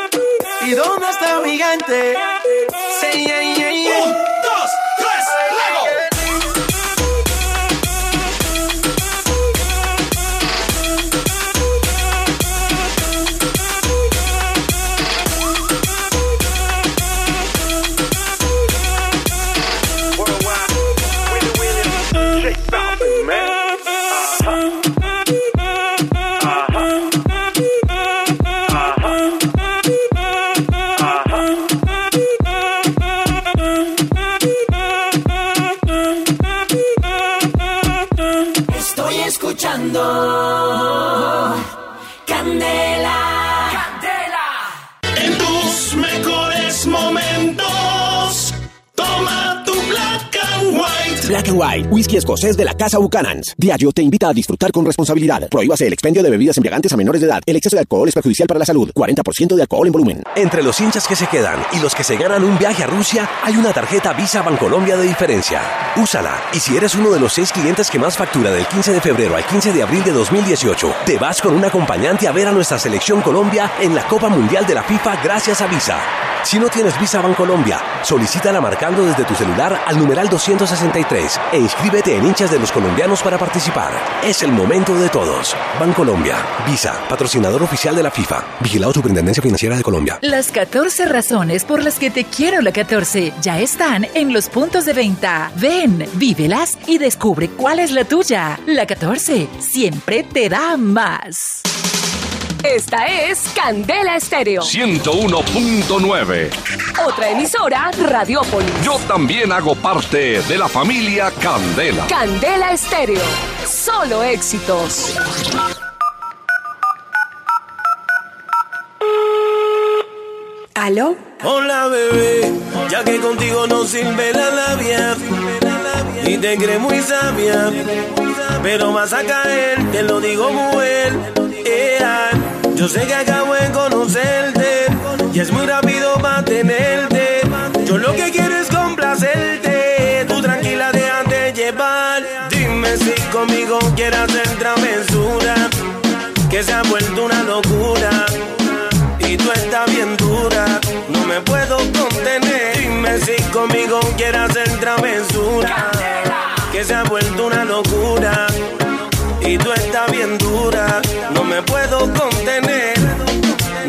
¿Y dónde está mi gente? Say, yeah, yeah, yeah. Escuchando Black and White, whisky escocés de la Casa Buchanan's. Diageo te invita a disfrutar con responsabilidad. Prohíbase el expendio de bebidas embriagantes a menores de edad. El exceso de alcohol es perjudicial para la salud. 40% de alcohol en volumen. Entre los hinchas que se quedan y los que se ganan un viaje a Rusia, hay una tarjeta Visa Bancolombia de diferencia. Úsala. Y si eres uno de los seis clientes que más factura del 15 de febrero al 15 de abril de 2018, te vas con un acompañante a ver a nuestra selección Colombia en la Copa Mundial de la FIFA gracias a Visa. Si no tienes Visa Bancolombia, solicítala marcando desde tu celular al numeral 263 e inscríbete en hinchas de los colombianos para participar. Es el momento de todos. Bancolombia, Visa, patrocinador oficial de la FIFA, vigilado Superintendencia Financiera de Colombia. Las 14 razones por las que te quiero la 14 ya están en los puntos de venta. Ven, vívelas y descubre cuál es la tuya. La 14 siempre te da más. Esta es Candela Estéreo. 101.9. Otra emisora, Radiópolis. Yo también hago parte de la familia Candela. Candela Estéreo. Solo éxitos. ¿Aló? Hola bebé, ya que contigo no sirve la labia y te crees muy sabia, pero vas a caer, te lo digo mujer. Ea, yo sé que acabo de conocerte y es muy rápido mantenerte. Yo lo que quiero es complacerte, tú tranquila déjate llevar. Dime si conmigo quieres hacer travesura, que se ha vuelto una locura y tú estás bien dura, no me puedo contener. Dime si conmigo quieres hacer travesura, que se ha vuelto una locura. Y tú estás bien dura, no me puedo contener,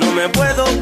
no me puedo contener,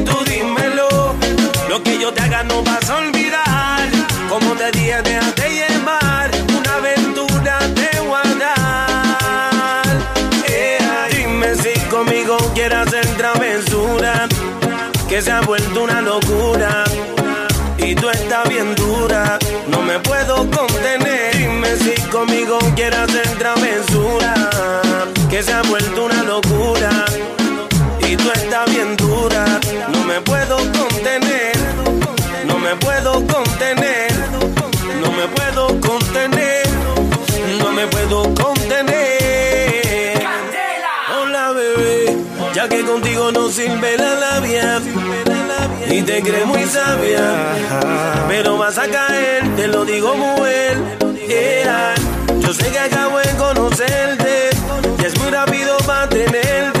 Tú dímelo. Lo que yo te haga no vas a olvidar. Como te dije, déjate llevar. Una aventura te voy a dar. Ea, dime si conmigo quieres hacer travesura. Que se ha vuelto una locura. Y tú estás bien dura. No me puedo contener. Dime si conmigo quieres hacer travesura. Que se ha vuelto una locura. Me puedo contener. No me puedo contener. No me puedo contener. Hola bebé, ya que contigo no sirve la labia y te crees muy sabia, pero vas a caer, te lo digo mujer. Yeah. Yo sé que acabo de conocerte y es muy rápido mantenerte.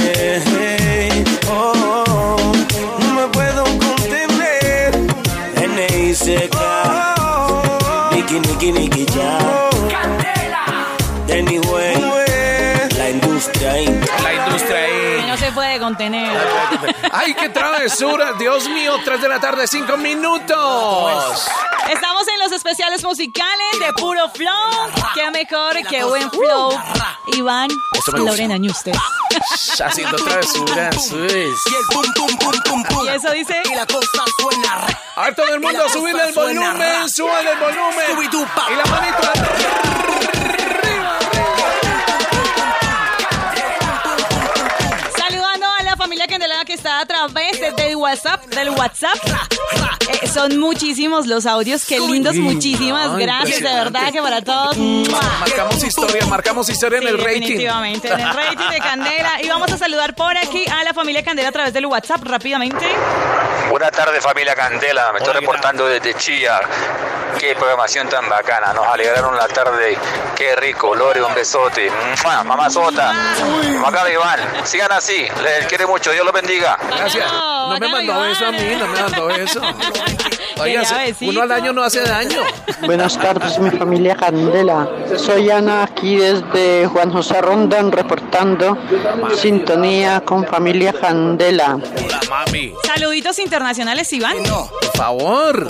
sick. Contener. ¡Ay, qué travesura! Dios mío, 3 de la tarde, 5 minutos. Estamos en los especiales musicales de Puro Flow. Qué mejor, qué buen flow. Iván. Lorena Ñuste. Haciendo travesuras. Y eso dice. Y la cosa suena. A ver, todo el mundo, subirle el volumen, suban el volumen. Y la manito del WhatsApp, del WhatsApp. Eh, son muchísimos los audios, qué lindos, muchísimas gracias, de verdad que para todos. ¡mua! Marcamos historia, marcamos historia en Sí, el rating. Definitivamente, en el rating de Candela. Y vamos a saludar por aquí a la familia Candela a través del WhatsApp rápidamente. Buenas tardes familia Candela, me estoy reportando desde Chilla. Qué programación tan bacana, nos alegraron la tarde. Qué rico, Lore, un besote. ¡Mua! Mamá Sota, Macabe Iván, sigan así, les quiere mucho, Dios los bendiga. Gracias. No me mandó eso a mí, no me mandó eso. Oiga, uno al año no hace daño. Buenas tardes, mi familia Candela. Soy Ana, aquí desde Juan José Rondón, reportando sintonía con familia Candela. Hola, mami. Saluditos internacionales, Iván. Por favor.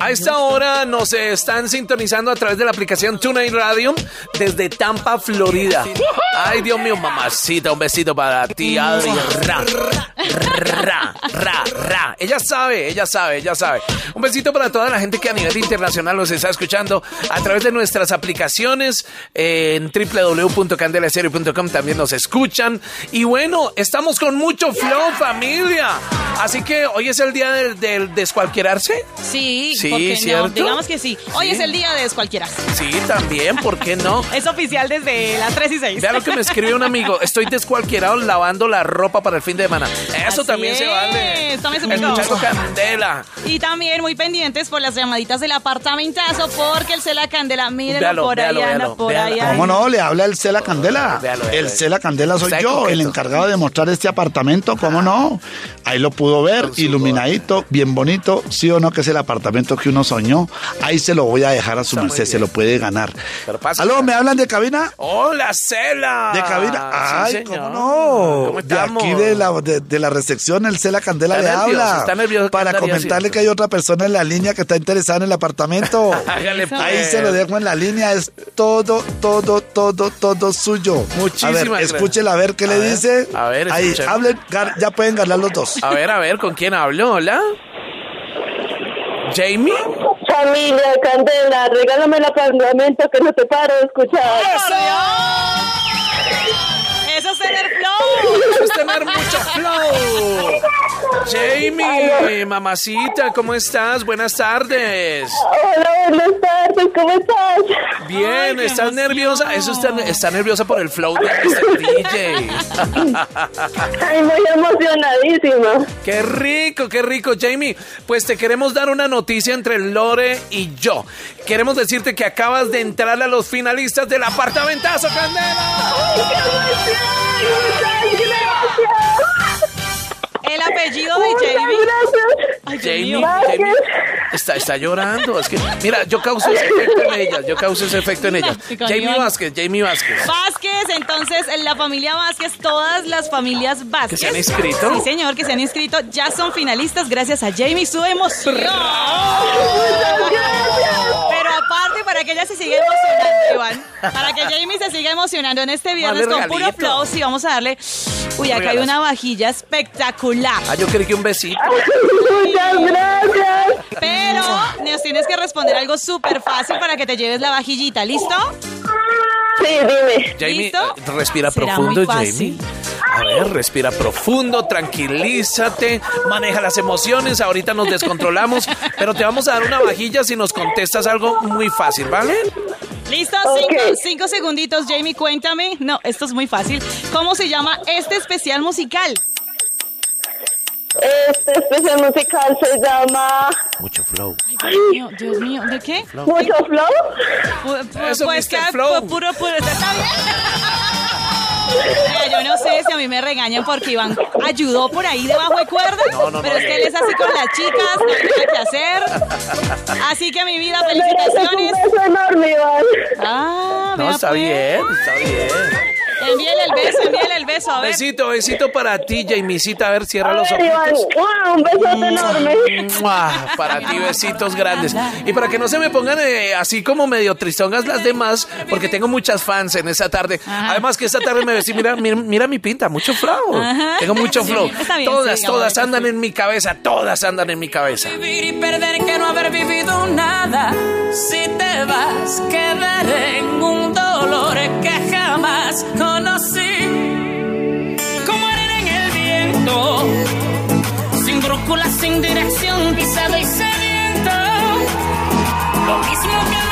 A esta hora nos están sintonizando a través de la aplicación TuneIn Radio desde Tampa, Florida. Ay, Dios mío, mamacita, un besito para ti, Adri. Ra, ra, ra, ra. Ella sabe, ella sabe, ella sabe. Un besito para toda la gente que a nivel internacional nos está escuchando a través de nuestras aplicaciones eh, en www.candelaserio.com también nos escuchan. Y bueno, estamos con mucho flow, familia. Así que hoy es el día del, del descualquierarse. Sí, Sí, ¿por qué ¿cierto? no? Digamos que sí. Hoy Sí. es el día de cualquiera. Sí, también, ¿por qué no? Es oficial desde las 3 y 6. Vea lo que me escribe un amigo. Estoy descualquierado lavando la ropa para el fin de semana. Eso Así también se vale. es, su pico. Escuchando candela. Y también muy pendientes por las llamaditas del apartamentazo, porque el Cela Candela, mírenlo por véalo, ahí, anda véalo, por véalo. ahí. ¿Cómo no? Le habla el Cela Candela. Véalo, véalo, el. Cela Candela soy yo, coqueto. el encargado de mostrar este apartamento. ¿Cómo no? Ahí lo pudo ver, iluminadito, bien bonito. Sí o no, que es el apartamento que uno soñó. Ahí se lo voy a dejar a su merced, se lo puede ganar. Pero pasa. ¿Aló? ¿Me hablan de cabina? Hola, Cela. ¿De cabina? Ay, Sí. ¿cómo no? ¿Cómo de estamos? aquí de la, de, de la recepción, el Cela Candela Está le nervioso, habla. está nervioso, ¿qué Para comentarle que hay otra persona en la línea que está interesada en el apartamento. Hágale, pues. Ahí se lo dejo en la línea, es todo, todo, todo, todo suyo. Muchísimas A ver, gracias. escúchela a ver qué A le ver, dice. a ver, Ahí, escuchemos. hablen, gar- ya pueden ganar los dos. A ver, a ver, ¿con quién hablo? Hola. ¿Jamie? Familia Candela, regálame el apartamento que no te paro de escuchar. Eso tener flow. Eso es tener mucho flow. Jamie, mamacita, ¿cómo estás? Buenas tardes. Hola, buenas tardes, ¿cómo estás? Bien, ¿estás nerviosa? Eso está, está nerviosa por el flow de este DJ. Ay, muy emocionadísima. Qué rico, qué rico, Jamie. Pues te queremos dar una noticia entre Lore y yo. Queremos decirte que acabas de entrar a los finalistas del apartamentazo, Candela. El apellido de Jamie. Ay, Jamie. Jamie está, está llorando. Es que, mira, yo causo ese efecto en ellas. Yo causo ese efecto en ellas. Jamie. Vázquez, Jamie Vázquez. Vázquez, entonces en la familia Vázquez, todas las familias Vázquez. ¿Que se han inscrito? Sí, señor, que se han inscrito, ya son finalistas gracias a Jamie, su emoción. Pero aparte, para que ella se siga emocionando, Iván, para que Jamie se siga emocionando en este viernes con puro flow, sí, vamos a darle. Uy, acá hay una vajilla espectacular. Ah, yo creí que un besito. Muchas gracias. Pero nos tienes que responder algo súper fácil para que te lleves la vajillita, ¿listo? Jamie, eh, respira profundo, Jamie. A ver, respira profundo, tranquilízate, maneja las emociones, ahorita nos descontrolamos, pero te vamos a dar una vajilla si nos contestas algo muy fácil, ¿vale? Listo, cinco, cinco segunditos, Jamie, cuéntame. No, esto es muy fácil. ¿Cómo se llama este especial musical? Este, este el musical se llama. Mucho flow. Ay, Dios mío, Dios mío, ¿de qué? ¿Mucho flow? Pu pu Eso, pues que flow. Puro, puro, está bien. Mira, yo no sé si a mí me regañan porque Iván ayudó por ahí debajo de cuerda, pero es que él es así con las chicas, no tiene que hacer. Así que mi vida, felicitaciones. Es un beso enorme, Iván. Ah, no, está pues. bien, está bien. Envíale el beso, envíale el beso. Besito, besito para ti, Jamisita. A ver, cierra los ver, ojitos. Iván, un besote mm, enorme. Para ti, besitos grandes. Y para que no se me pongan eh, así como medio tristongas las demás, porque tengo muchas fans en esa tarde. Además que esta tarde me decís, mira, mira, mi pinta, mucho flow. Tengo mucho flow. Todas, todas andan en mi cabeza, todas andan en mi cabeza. Vivir y perder que no haber vivido nada. Si te vas, quedaré en un dolor que jamás conocí. Como arena en el viento, sin brújula, sin dirección, pisado y sediento. Lo mismo que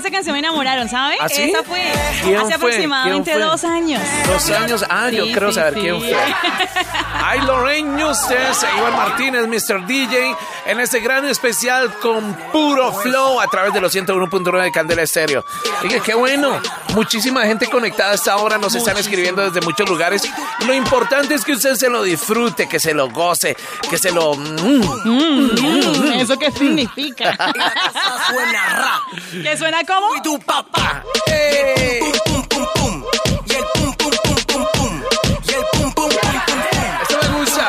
esa canción me enamoraron, ¿sabe? ¿Ah, sí? Esa fue ¿Quién hace fue? aproximadamente ¿Quién fue? dos años. Dos años. Ah, yo Sí, quiero sí, saber sí. quién fue. Ay, Lorraine ustedes, Iván Martínez, Mr. DJ, en este gran especial con puro flow a través de los 101.9 de Candela Estéreo. Oye, qué bueno. Muchísima gente conectada a esta hora, nos están escribiendo desde muchos lugares. Lo importante es que usted se lo disfrute, que se lo goce, que se lo... mm, Mm, ¿Eso qué significa? ¿Que suena como? Y tu papá. ¡Eh! Pum, pum, pum. Y el pum, pum, pum, pum, pum. Y el pum, pum, pum, pum, pum. Esto me gusta.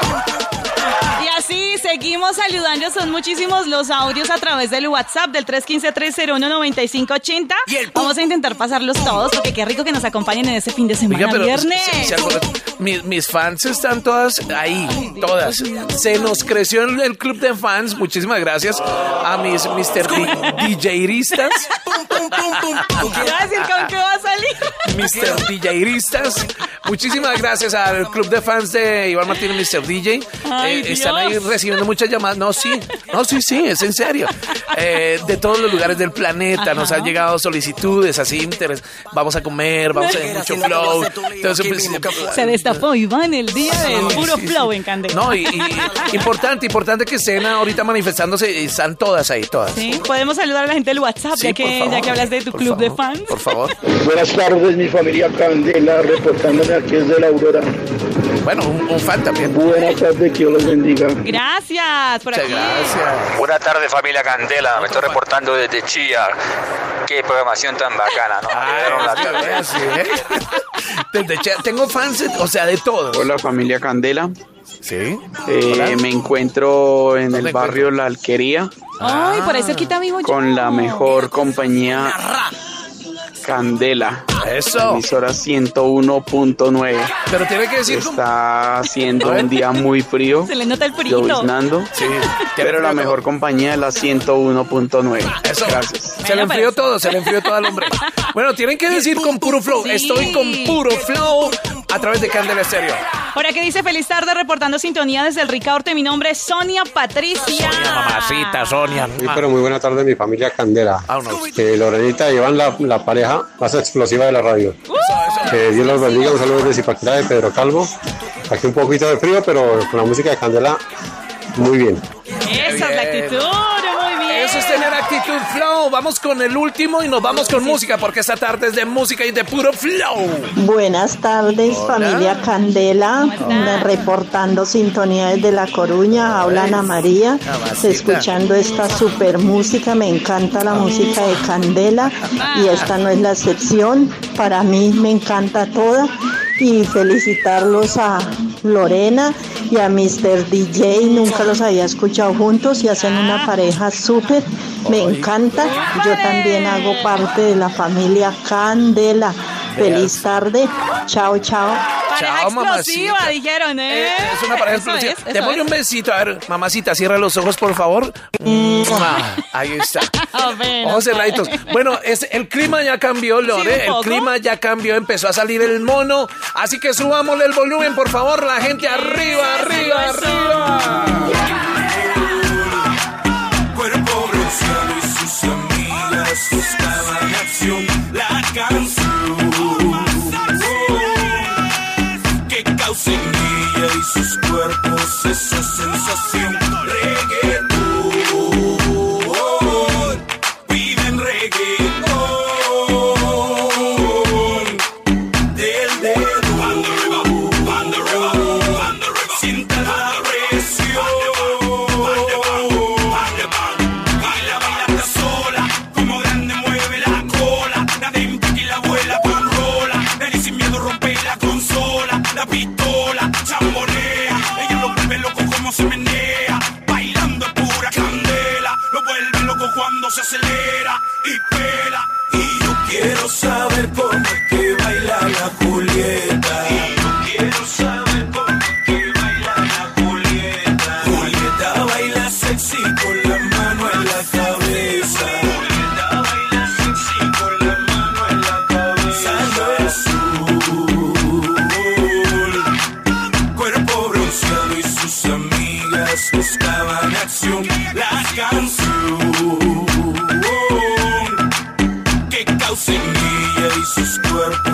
Y así seguimos saludando. Son muchísimos los audios a través del WhatsApp del 315-301-9580. Vamos a intentar pasarlos todos porque qué rico que nos acompañen en este fin de semana Oiga, pero viernes. se- se acuerda- mis, mis fans están todas ahí, todas. Se nos creció el, el club de fans. Muchísimas gracias a mis Mr. DJistas, decir con qué va a salir. Mr. DJistas. Muchísimas gracias al club de fans de Iván Martínez, Mr. DJ. Ay, Eh, están ahí Dios. Muchas llamadas. No, sí, no, sí, sí, es en serio. Eh, de todos los lugares del planeta nos han llegado solicitudes así, interés. Vamos a comer, vamos a hacer mucho flow. Entonces, pues, Se destapó Iván el día del puro flow en Candela. No, y, y importante, importante que estén ahorita manifestándose, y están todas ahí, todas. Sí, podemos saludar a la gente del WhatsApp, Sí, ya, que, favor, ya que hablas de tu club de fans. Por favor. Buenas tardes, mi familia Candela, reportándome aquí desde la Aurora. Bueno, un, un fan también. Buenas tardes, que Dios los bendiga. Gracias, por aquí. Buenas tardes familia Candela, me estoy reportando desde Chía. Qué programación tan bacana, ¿no? La ¿eh? Desde Che- tengo fans, o sea, de todo. Hola familia Candela. Sí. Eh, me encuentro en el ¿Dónde barrio La Alquería Ay, por ahí cerquita vivo yo. con la mejor compañía Candela. Eso. Emisora 101.9. Pero tiene que decir Está haciendo un día muy frío. Se le nota el. Lloviznando. Sí. Pero la mejor compañía es la 101.9. Eso. Gracias. Se le enfrió todo, se le enfrió todo al hombre. Bueno, tienen que decir con puro flow. Sí. Estoy con puro flow a través de Candela Estéreo. Por aquí dice feliz tarde reportando sintonía desde el Ricaurte. Mi nombre es Sonia Patricia. Mamacita, Sonia. Sí, pero muy buena tarde, mi familia Candela. Que Lorenita y Iván, la, la pareja más explosiva de la radio. Que Dios los bendiga. Un saludo desde Zipaquirá de Pedro Calvo. Aquí un poquito de frío, pero con la música de Candela, muy bien. Esa es la actitud. Eso es tener actitud flow. Vamos con el último y nos vamos con música porque esta tarde es de música y de puro flow. Buenas tardes, familia Candela, reportando sintonía desde La Coruña, habla Ana María, escuchando esta super música, me encanta la música de Candela y esta no es la excepción, para mí me encanta toda y felicitarlos a Lorena y a Mr. DJ, nunca los había escuchado juntos y hacen una pareja súper, me encanta, yo también hago parte de la familia Candela. Feliz tarde. Chao, chao. Pareja Chao, explosiva, mamacita. dijeron, ¿eh? Eh, es una pareja Eso explosiva. es, Démosle es. un besito. A ver, mamacita, cierra los ojos, por favor. Ahí está. A ver, Ojos cerraditos. Bueno, es, el clima ya cambió, Lore. Sí, el clima ya cambió. Empezó a salir el mono. Así que subámosle el volumen, por favor. La gente arriba, arriba, arriba. Cuerpo bronceado y sus amigas buscaban acción. La canción ella y sus cuerpos esa sensación. Reggaetón, se acelera y pela. Y yo quiero saber cómo es que baila la Julieta. Y yo quiero saber cómo es baila la Julieta. Julieta baila sexy con la mano en la cabeza. Julieta baila sexy con la mano en la cabeza. Sale azul. Cuerpo bronceado y sus amigas buscaban acción. La canción sus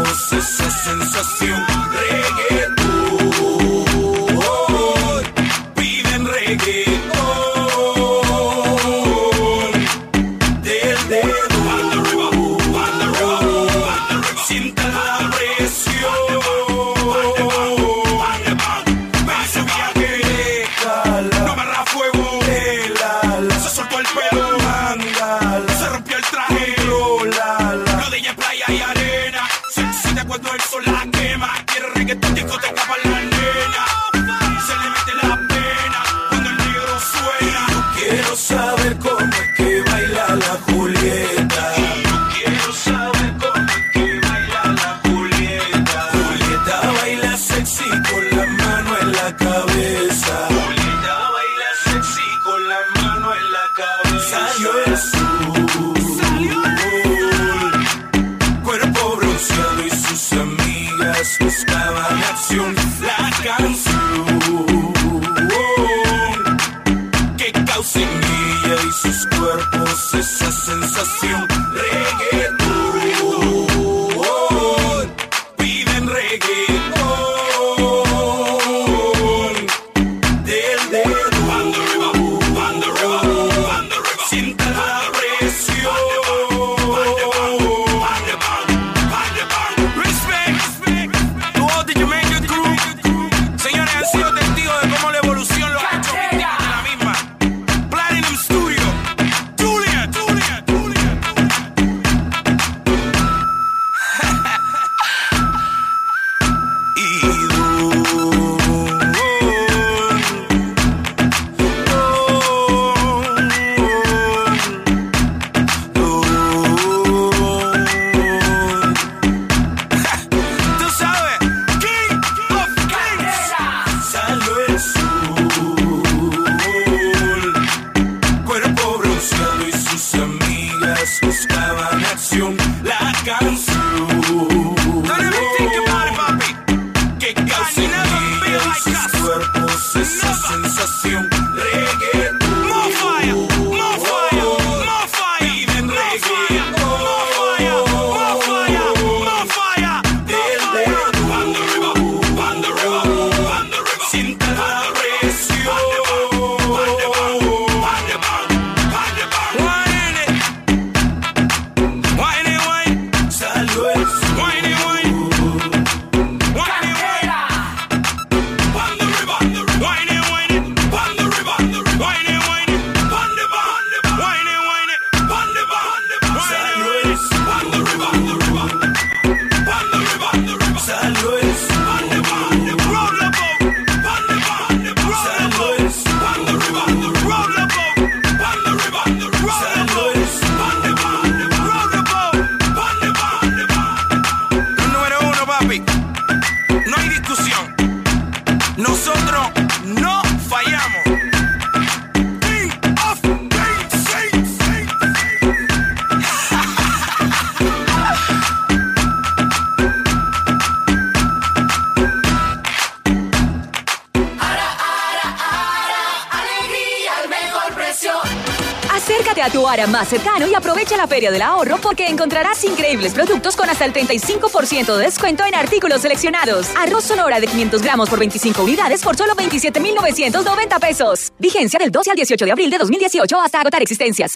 Feria del Ahorro porque encontrarás increíbles productos con hasta el 35% de descuento en artículos seleccionados. Arroz Sonora de 500 gramos por 25 unidades por solo 27,990 pesos. Vigencia del 12 al 18 de abril de 2018 hasta agotar existencias.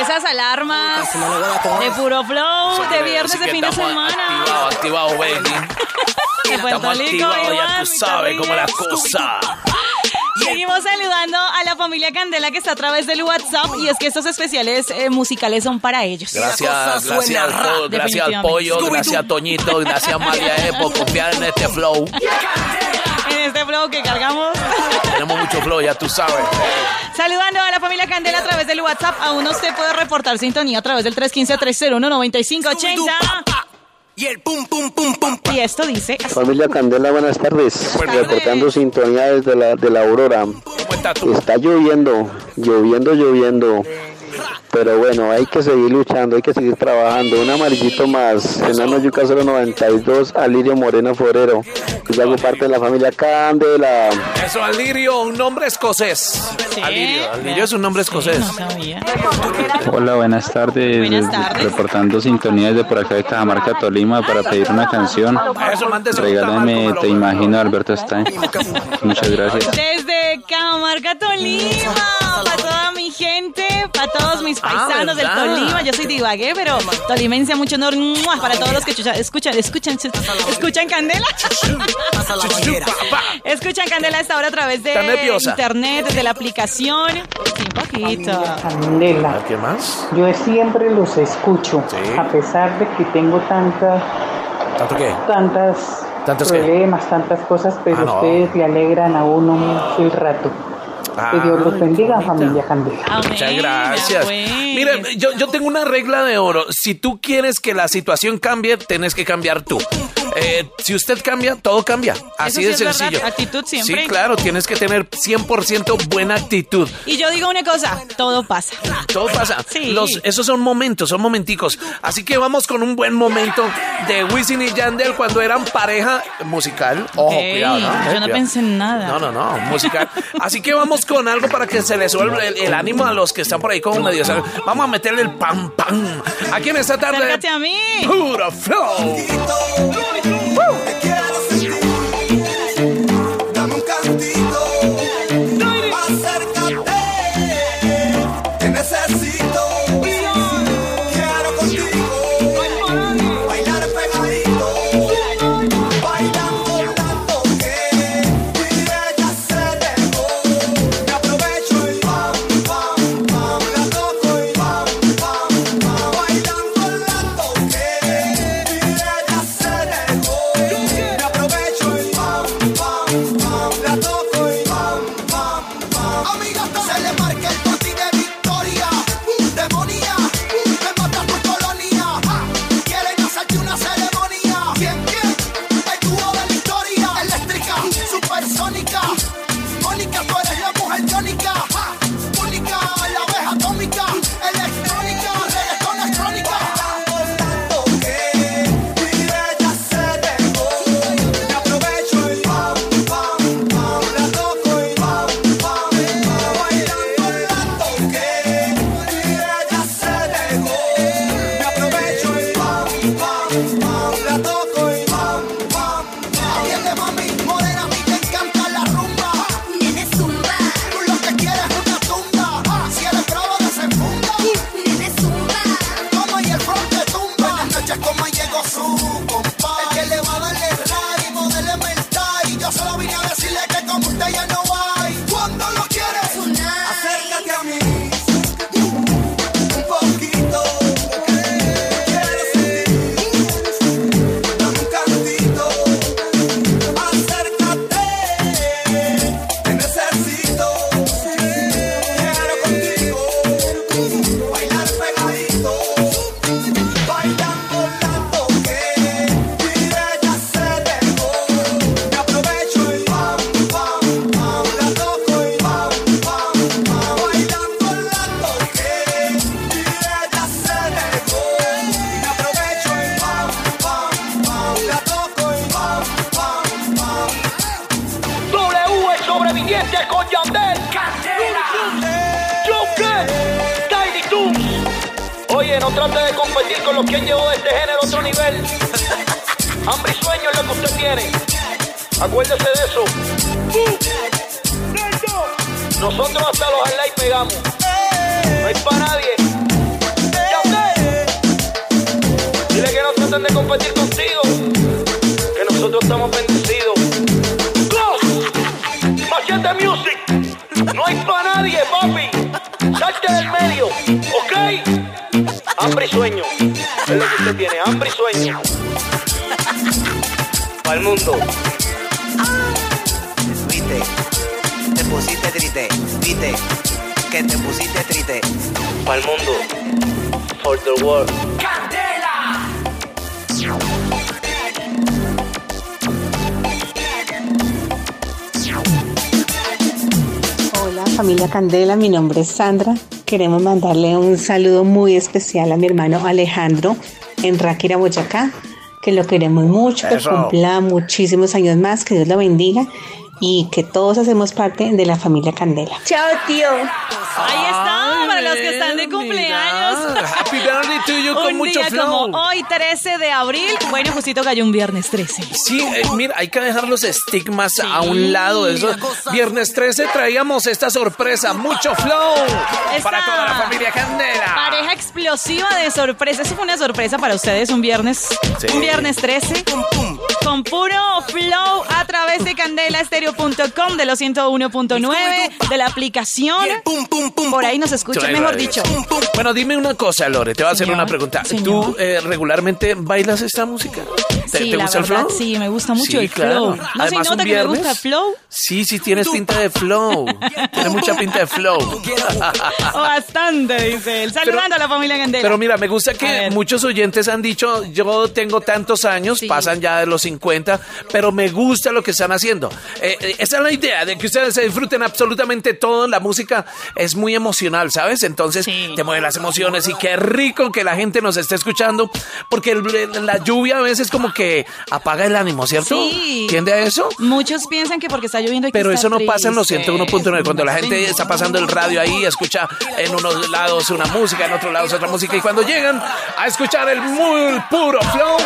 Esas alarmas de puro flow, de viernes de fin de semana. Activado, activado, baby. De Puerto Rico, ya tú sabes cómo es la cosa. Seguimos saludando a la familia Candela que está a través del WhatsApp y es que estos especiales eh, musicales son para ellos. Gracias, gracias al, po- gracias al pollo, gracias a Toñito, gracias a María E por confiar en este flow. En este flow que cargamos. Tenemos mucho flow, ya tú sabes. Saludando a la familia Candela a través del WhatsApp. Aún usted puede reportar sintonía a través del 315-301-9580. Y el pum, pum, pum, pum. Y esto dice así. Familia Candela, buenas tardes. Reportando sintonía desde la, de la Aurora. Está lloviendo, lloviendo, lloviendo. Pero bueno, hay que seguir luchando, hay que seguir trabajando. Un amarillito más. Enano Yuca 092, Alirio Moreno Forero. Yo hago parte de la familia Candela. Eso, Alirio, un nombre escocés. Alirio, Alirio es un nombre escocés. Hola, buenas tardes. Buenas tardes. Reportando sintonías de por acá de Cajamarca, Tolima, para pedir una canción. Eso, Regálame Te Imagino, Alberto Stein. Muchas gracias. Desde Camarga, Tolima, para toda mi gente, para todos mis paisanos del Ah. Tolima. Yo soy de Ibagué, pero tolimense mucho honor para todos los que chucha- escuchan, escuchan, escuchan Candela. escuchan Candela a esta hora a través de internet, desde la aplicación. Sí, un poquito. Candela. ¿Qué más? Yo siempre los escucho, a pesar de que tengo tantas, ¿Tanto qué? tantas ¿Tantas qué? problemas, tantas cosas, pero Ah, no. ustedes le alegran a uno mucho el rato. Que Dios los bendiga, familia Candela. Muchas gracias. Mire, yo, yo tengo una regla de oro. Si tú quieres que la situación cambie, tenés que cambiar tú. Eh, si usted cambia, todo cambia. Así sí de es verdad, sencillo. actitud siempre. Sí, claro, tienes que tener 100% buena actitud. Y yo digo una cosa, todo pasa. Todo pasa. Sí. Los, esos son momentos, son momenticos. Así que vamos con un buen momento de Wisin y Yandel cuando eran pareja musical. Ojo, Ey, cuidado, ¿no? Yo no cuidado. pensé en nada. No, no, no, musical. Así que vamos con algo para que se les suelve el, el ánimo a los que están por ahí como medio. ¿sabes? Vamos a meterle el pam pam. Aquí en esta tarde. Acércate a mí. Pura flow. Dame como nombre es Sandra queremos mandarle un saludo muy especial a mi hermano Alejandro en Ráquira, Boyacá, que lo queremos mucho, que Eso. cumpla muchísimos años más, que Dios lo bendiga y que todos hacemos parte de la familia Candela. Chao, tío. Ahí está, para los que están de cumpleaños. Happy birthday to you con un mucho día flow. como hoy, 13 de abril. Bueno, justito cayó un viernes 13. Sí, eh, mira, hay que dejar los estigmas a un lado eso. Viernes 13 traíamos esta sorpresa, mucho flow para toda la familia Candela. Pareja explosiva de sorpresa. Eso fue una sorpresa para ustedes un viernes. Sí. Un viernes 13. Con puro flow a través de candelaestereo.com, de los 101.9, de la aplicación. Por ahí nos escuchan, mejor dicho. Bueno, dime una cosa, Lore, te voy a hacer una pregunta. ¿Tú eh, regularmente bailas esta música? ¿Te, Sí, te la gusta el verdad, flow? sí, me gusta mucho Sí, el claro. flow. ¿No se Además, nota un que me gusta el flow? Sí, sí, tienes pinta de flow. Tienes mucha pinta de flow. Bastante, dice él. Saludando a la familia Candela. Pero mira, me gusta que muchos oyentes han dicho, yo tengo tantos años, pasan ya de los 50, pero me gusta lo que están haciendo. Eh, eh, esa es la idea, de que ustedes se disfruten absolutamente todo. La música es muy emocional, ¿sabes? Entonces te mueve las emociones y qué rico que la gente nos esté escuchando, porque el- la lluvia a veces como que apaga el ánimo, ¿cierto? Sí. ¿Entiende a eso? Muchos piensan que porque está lloviendo hay Pero eso no pasa en los tristes. 101.9. Cuando la gente está pasando el radio ahí, escucha en unos lados una música, en otros lados otra música. Y cuando llegan a escuchar el muy puro flow,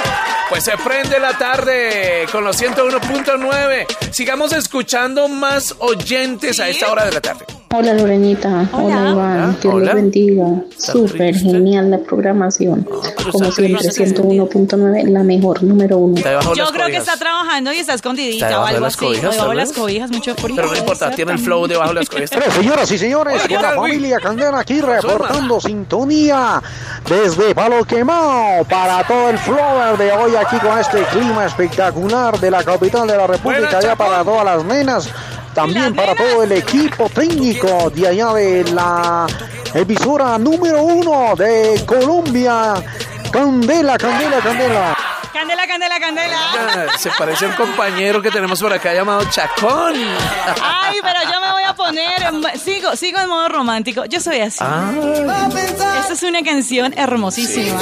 pues se prende la tarde con los 101.9. Sigamos escuchando más oyentes a esta hora de la tarde. Hola Lorenita, hola, Iván, Dios Hola. los bendiga. Súper genial la programación. Como siempre, 101.9, la mejor, número uno. Yo creo que está trabajando y está escondidita Está o algo las así. cobijas, debajo las cobijas, mucho frío. Pero no importa, tiene el flow debajo de las cobijas. Bueno, señoras y señores, Hola, ¿qué con la familia Candela aquí reportando sintonía desde Palo Quemado para todo el flower de hoy aquí con este clima espectacular de la capital de la República, allá para todas las nenas, también para todo el equipo técnico de allá de la emisora número uno de Colombia, Candela, Candela, Candela. Candela, candela, candela. Ah, Se parece a un compañero que tenemos por acá llamado Chacón. Ay, pero yo me voy a poner. Sigo, sigo en modo romántico. Yo soy así. Ah. Esta es una canción hermosísima.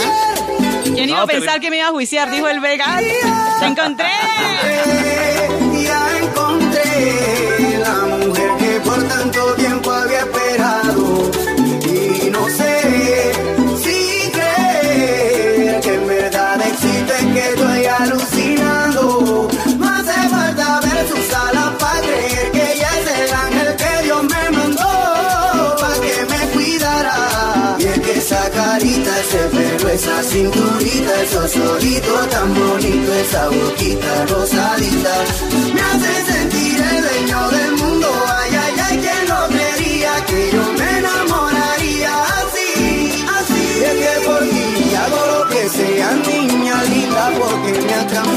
¿Quién iba No, a pensar pero- que me iba a juiciar? Dijo el Vega. ¡Te encontré! Ya encontré tanto tiempo había esperado y no sé si creer que en verdad existe que estoy alucinando. No hace falta ver sus alas para creer que ella es el ángel que Dios me mandó para que me cuidara. Y es que esa carita, ese pelo, esa cinturita, esos ojitos tan bonitos, esa boquita rosadita, porque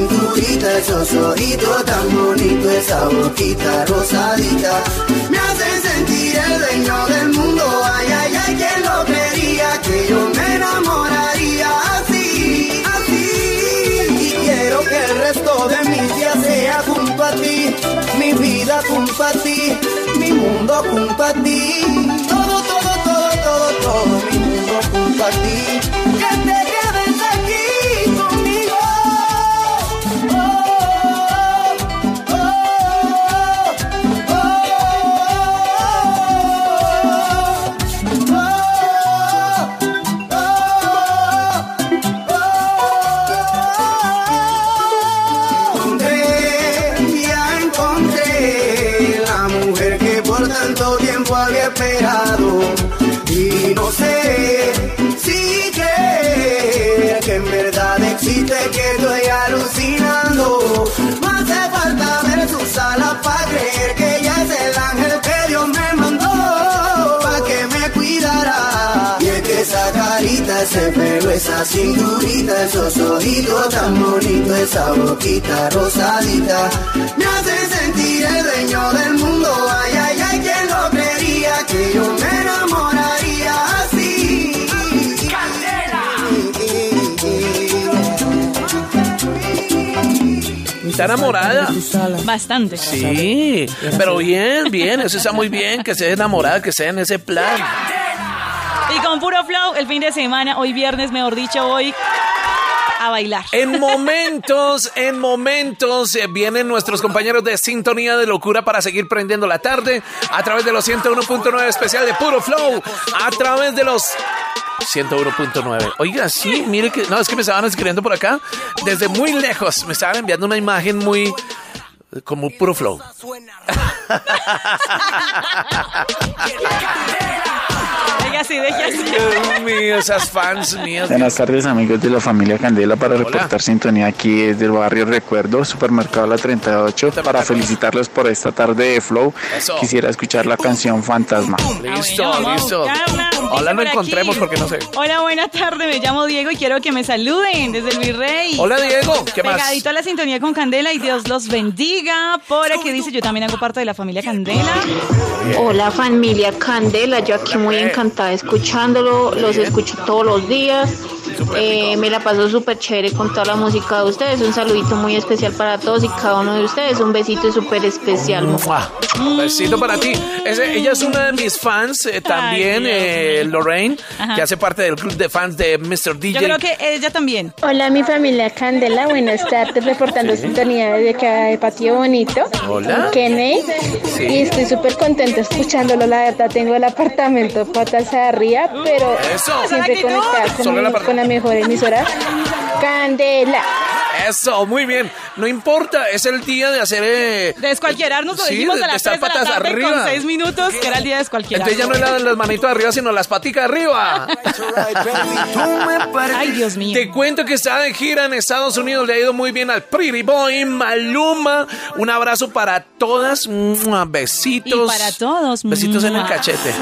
cinturita, esos ojitos tan bonitos, esa boquita rosadita, me hacen sentir el dueño del mundo. Ay, ay, ay, ¿quién lo creería que yo me enamoraría así, así? Y quiero que el resto de mis días sea junto a ti, mi vida junto a ti, mi mundo junto a ti. Todo, todo, todo, todo, todo, mi mundo junto a ti. Ese pelo, esa cinturita, esos ojitos tan bonitos, esa boquita rosadita, me hace sentir el dueño del mundo. Ay, ay, ay, ¿quién lo creería que yo me enamoraría así? ¿Está enamorada? Bastante. Sí, pero bien, bien, eso está muy bien, que sea enamorada, que sea en ese plan. El fin de semana, hoy viernes, mejor dicho, hoy a bailar. En momentos, en momentos eh, vienen nuestros compañeros de Sintonía de Locura para seguir prendiendo la tarde a través de los 101.9 especial de Puro Flow, a través de los 101.9. Oiga, sí, mire que, no, es que me estaban escribiendo por acá desde muy lejos, me estaban enviando una imagen muy como Puro Flow. Deje así, deje así. Dios mío, esas fans mías. Buenas tardes amigos de la familia Candela para reportar sintonía aquí desde el barrio Recuerdo, Supermercado La 38, para felicitarlos por esta tarde de Flow. Eso. Quisiera escuchar la canción Fantasma. Listo, vamos listo. a buscar una Ojalá lo por aquí. encontremos porque no sé. Hola, buena tarde. Me llamo Diego y quiero que me saluden desde el Virrey. Hola Diego, ¿qué más? Pegadito a la sintonía con Candela y Dios los bendiga. Por aquí dice, yo también hago parte de la familia Candela. Hola familia Candela, yo aquí muy encantada escuchándolo, los escucho todos los días, Eh, me la paso súper chévere con toda la música de ustedes, un saludito muy especial para todos y cada uno de ustedes, un besito súper especial. Mua. Un besito para ti. Ese- ella es una de mis fans eh, también, eh, Lorraine, Ajá. que hace parte del club de fans de Mr. DJ. Yo creo que ella también. Hola mi familia Candela, buenas tardes, reportando sintonía desde acá de Patio Bonito. Hola. Kenney. Sí. Y estoy súper contenta escuchándolo, la verdad tengo el apartamento patas arriba, pero Eso. siempre conectada con, Solo el mi- apart- con la mejor emisora. Candela. Eso, muy bien. No importa, es el día de hacer. Eh, Descualquierarnos lo Sí, dijimos de- a de las estar 3 de la patas tarde arriba. con 6 minutos, que era el día de descualquierar. entonces ya no la- las manitos arriba, sino las paticas arriba. Ay, Dios mío. Te cuento que está de gira en Estados Unidos, le ha ido muy bien al Pretty Boy, Maluma. Un abrazo para todas, besitos. Y para todos. Besitos en el cachete.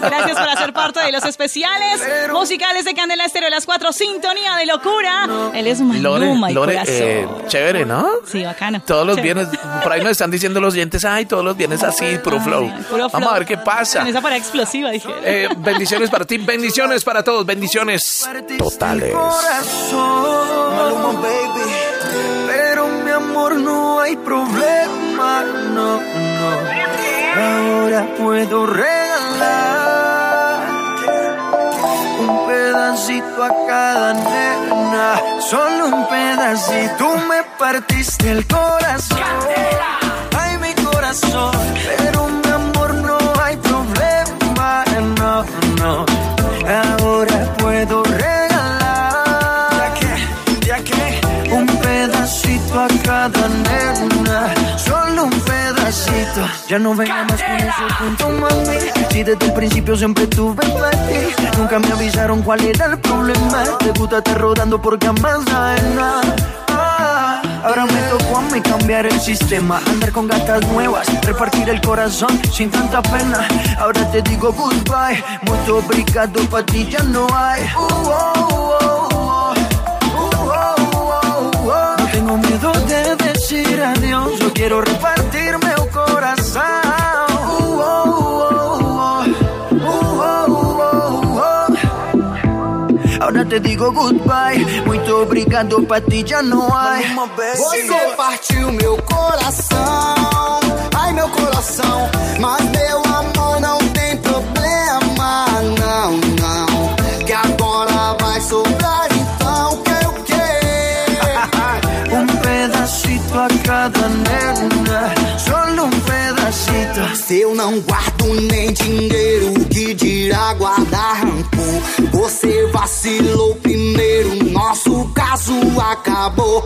Gracias por hacer parte de los especiales musicales de Candela Estéreo, las cuatro, Sintonía de Locura. Él es Lore, Maluma y Lore, corazón. eh, chévere, ¿no? Sí, bacano. Todos los Chévere. viernes, por ahí nos están diciendo los oyentes, ay, todos los viernes así, puro flow. Puro Vamos a ver qué pasa. Con esa pared explosiva, dije. Eh, bendiciones para ti, bendiciones para todos, bendiciones totales. corazón. Maluma, baby. Pero mi amor, no hay problema, no, no. Ahora puedo regalar un pedacito a cada nena. Solo un pedacito. Tú me partiste el corazón. Ay, mi corazón. Pero mi amor, no hay problema, no, no. Ya no venga más con ese punto, mami. Si desde el principio siempre tuve ti. Nunca me avisaron cuál era el problema. Te gusta estar rodando porque jamás sabes nada. Ah, Ahora me tocó a mí cambiar el sistema, andar con gatas nuevas, repartir el corazón sin tanta pena. Ahora te digo goodbye, mucho obrigado pa' ti ya no hay. Uh, oh, oh, oh. Ahora te digo goodbye, muito obrigado pra ti já não há. Você partiu meu coração, ai meu coração, mas meu amor não tem problema, não, não. Que agora vai sobrar então que o quê? Um pedacito a cada um eu não guardo nem dinheiro, que dirá guardar rancor. Você vacilou primeiro, nosso caso acabou.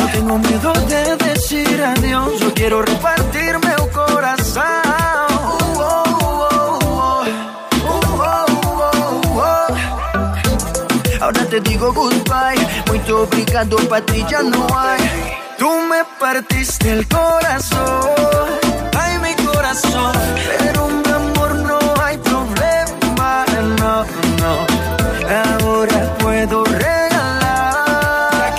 No tengo miedo de decir adiós, yo quiero repartir meu coração. Uh, uh, uh, Ahora te digo goodbye Muito obrigado, pra ti ya no hay. Tú me partiste el corazón, ay mi corazón. Pero mi amor no hay problema, no, no. Ahora puedo regalar,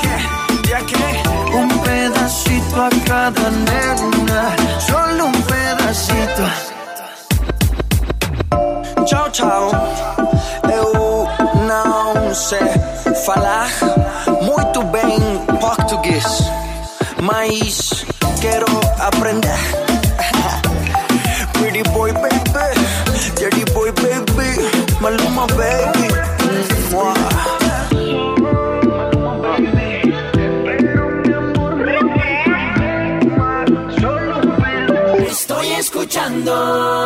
ya que un pedacito a cada nena, solo un pedacito. Tchau, tchau. Eu não sei falar mas quero aprender. Pretty boy, baby, dirty boy, baby, Maluma, baby. Mua. Escuchando.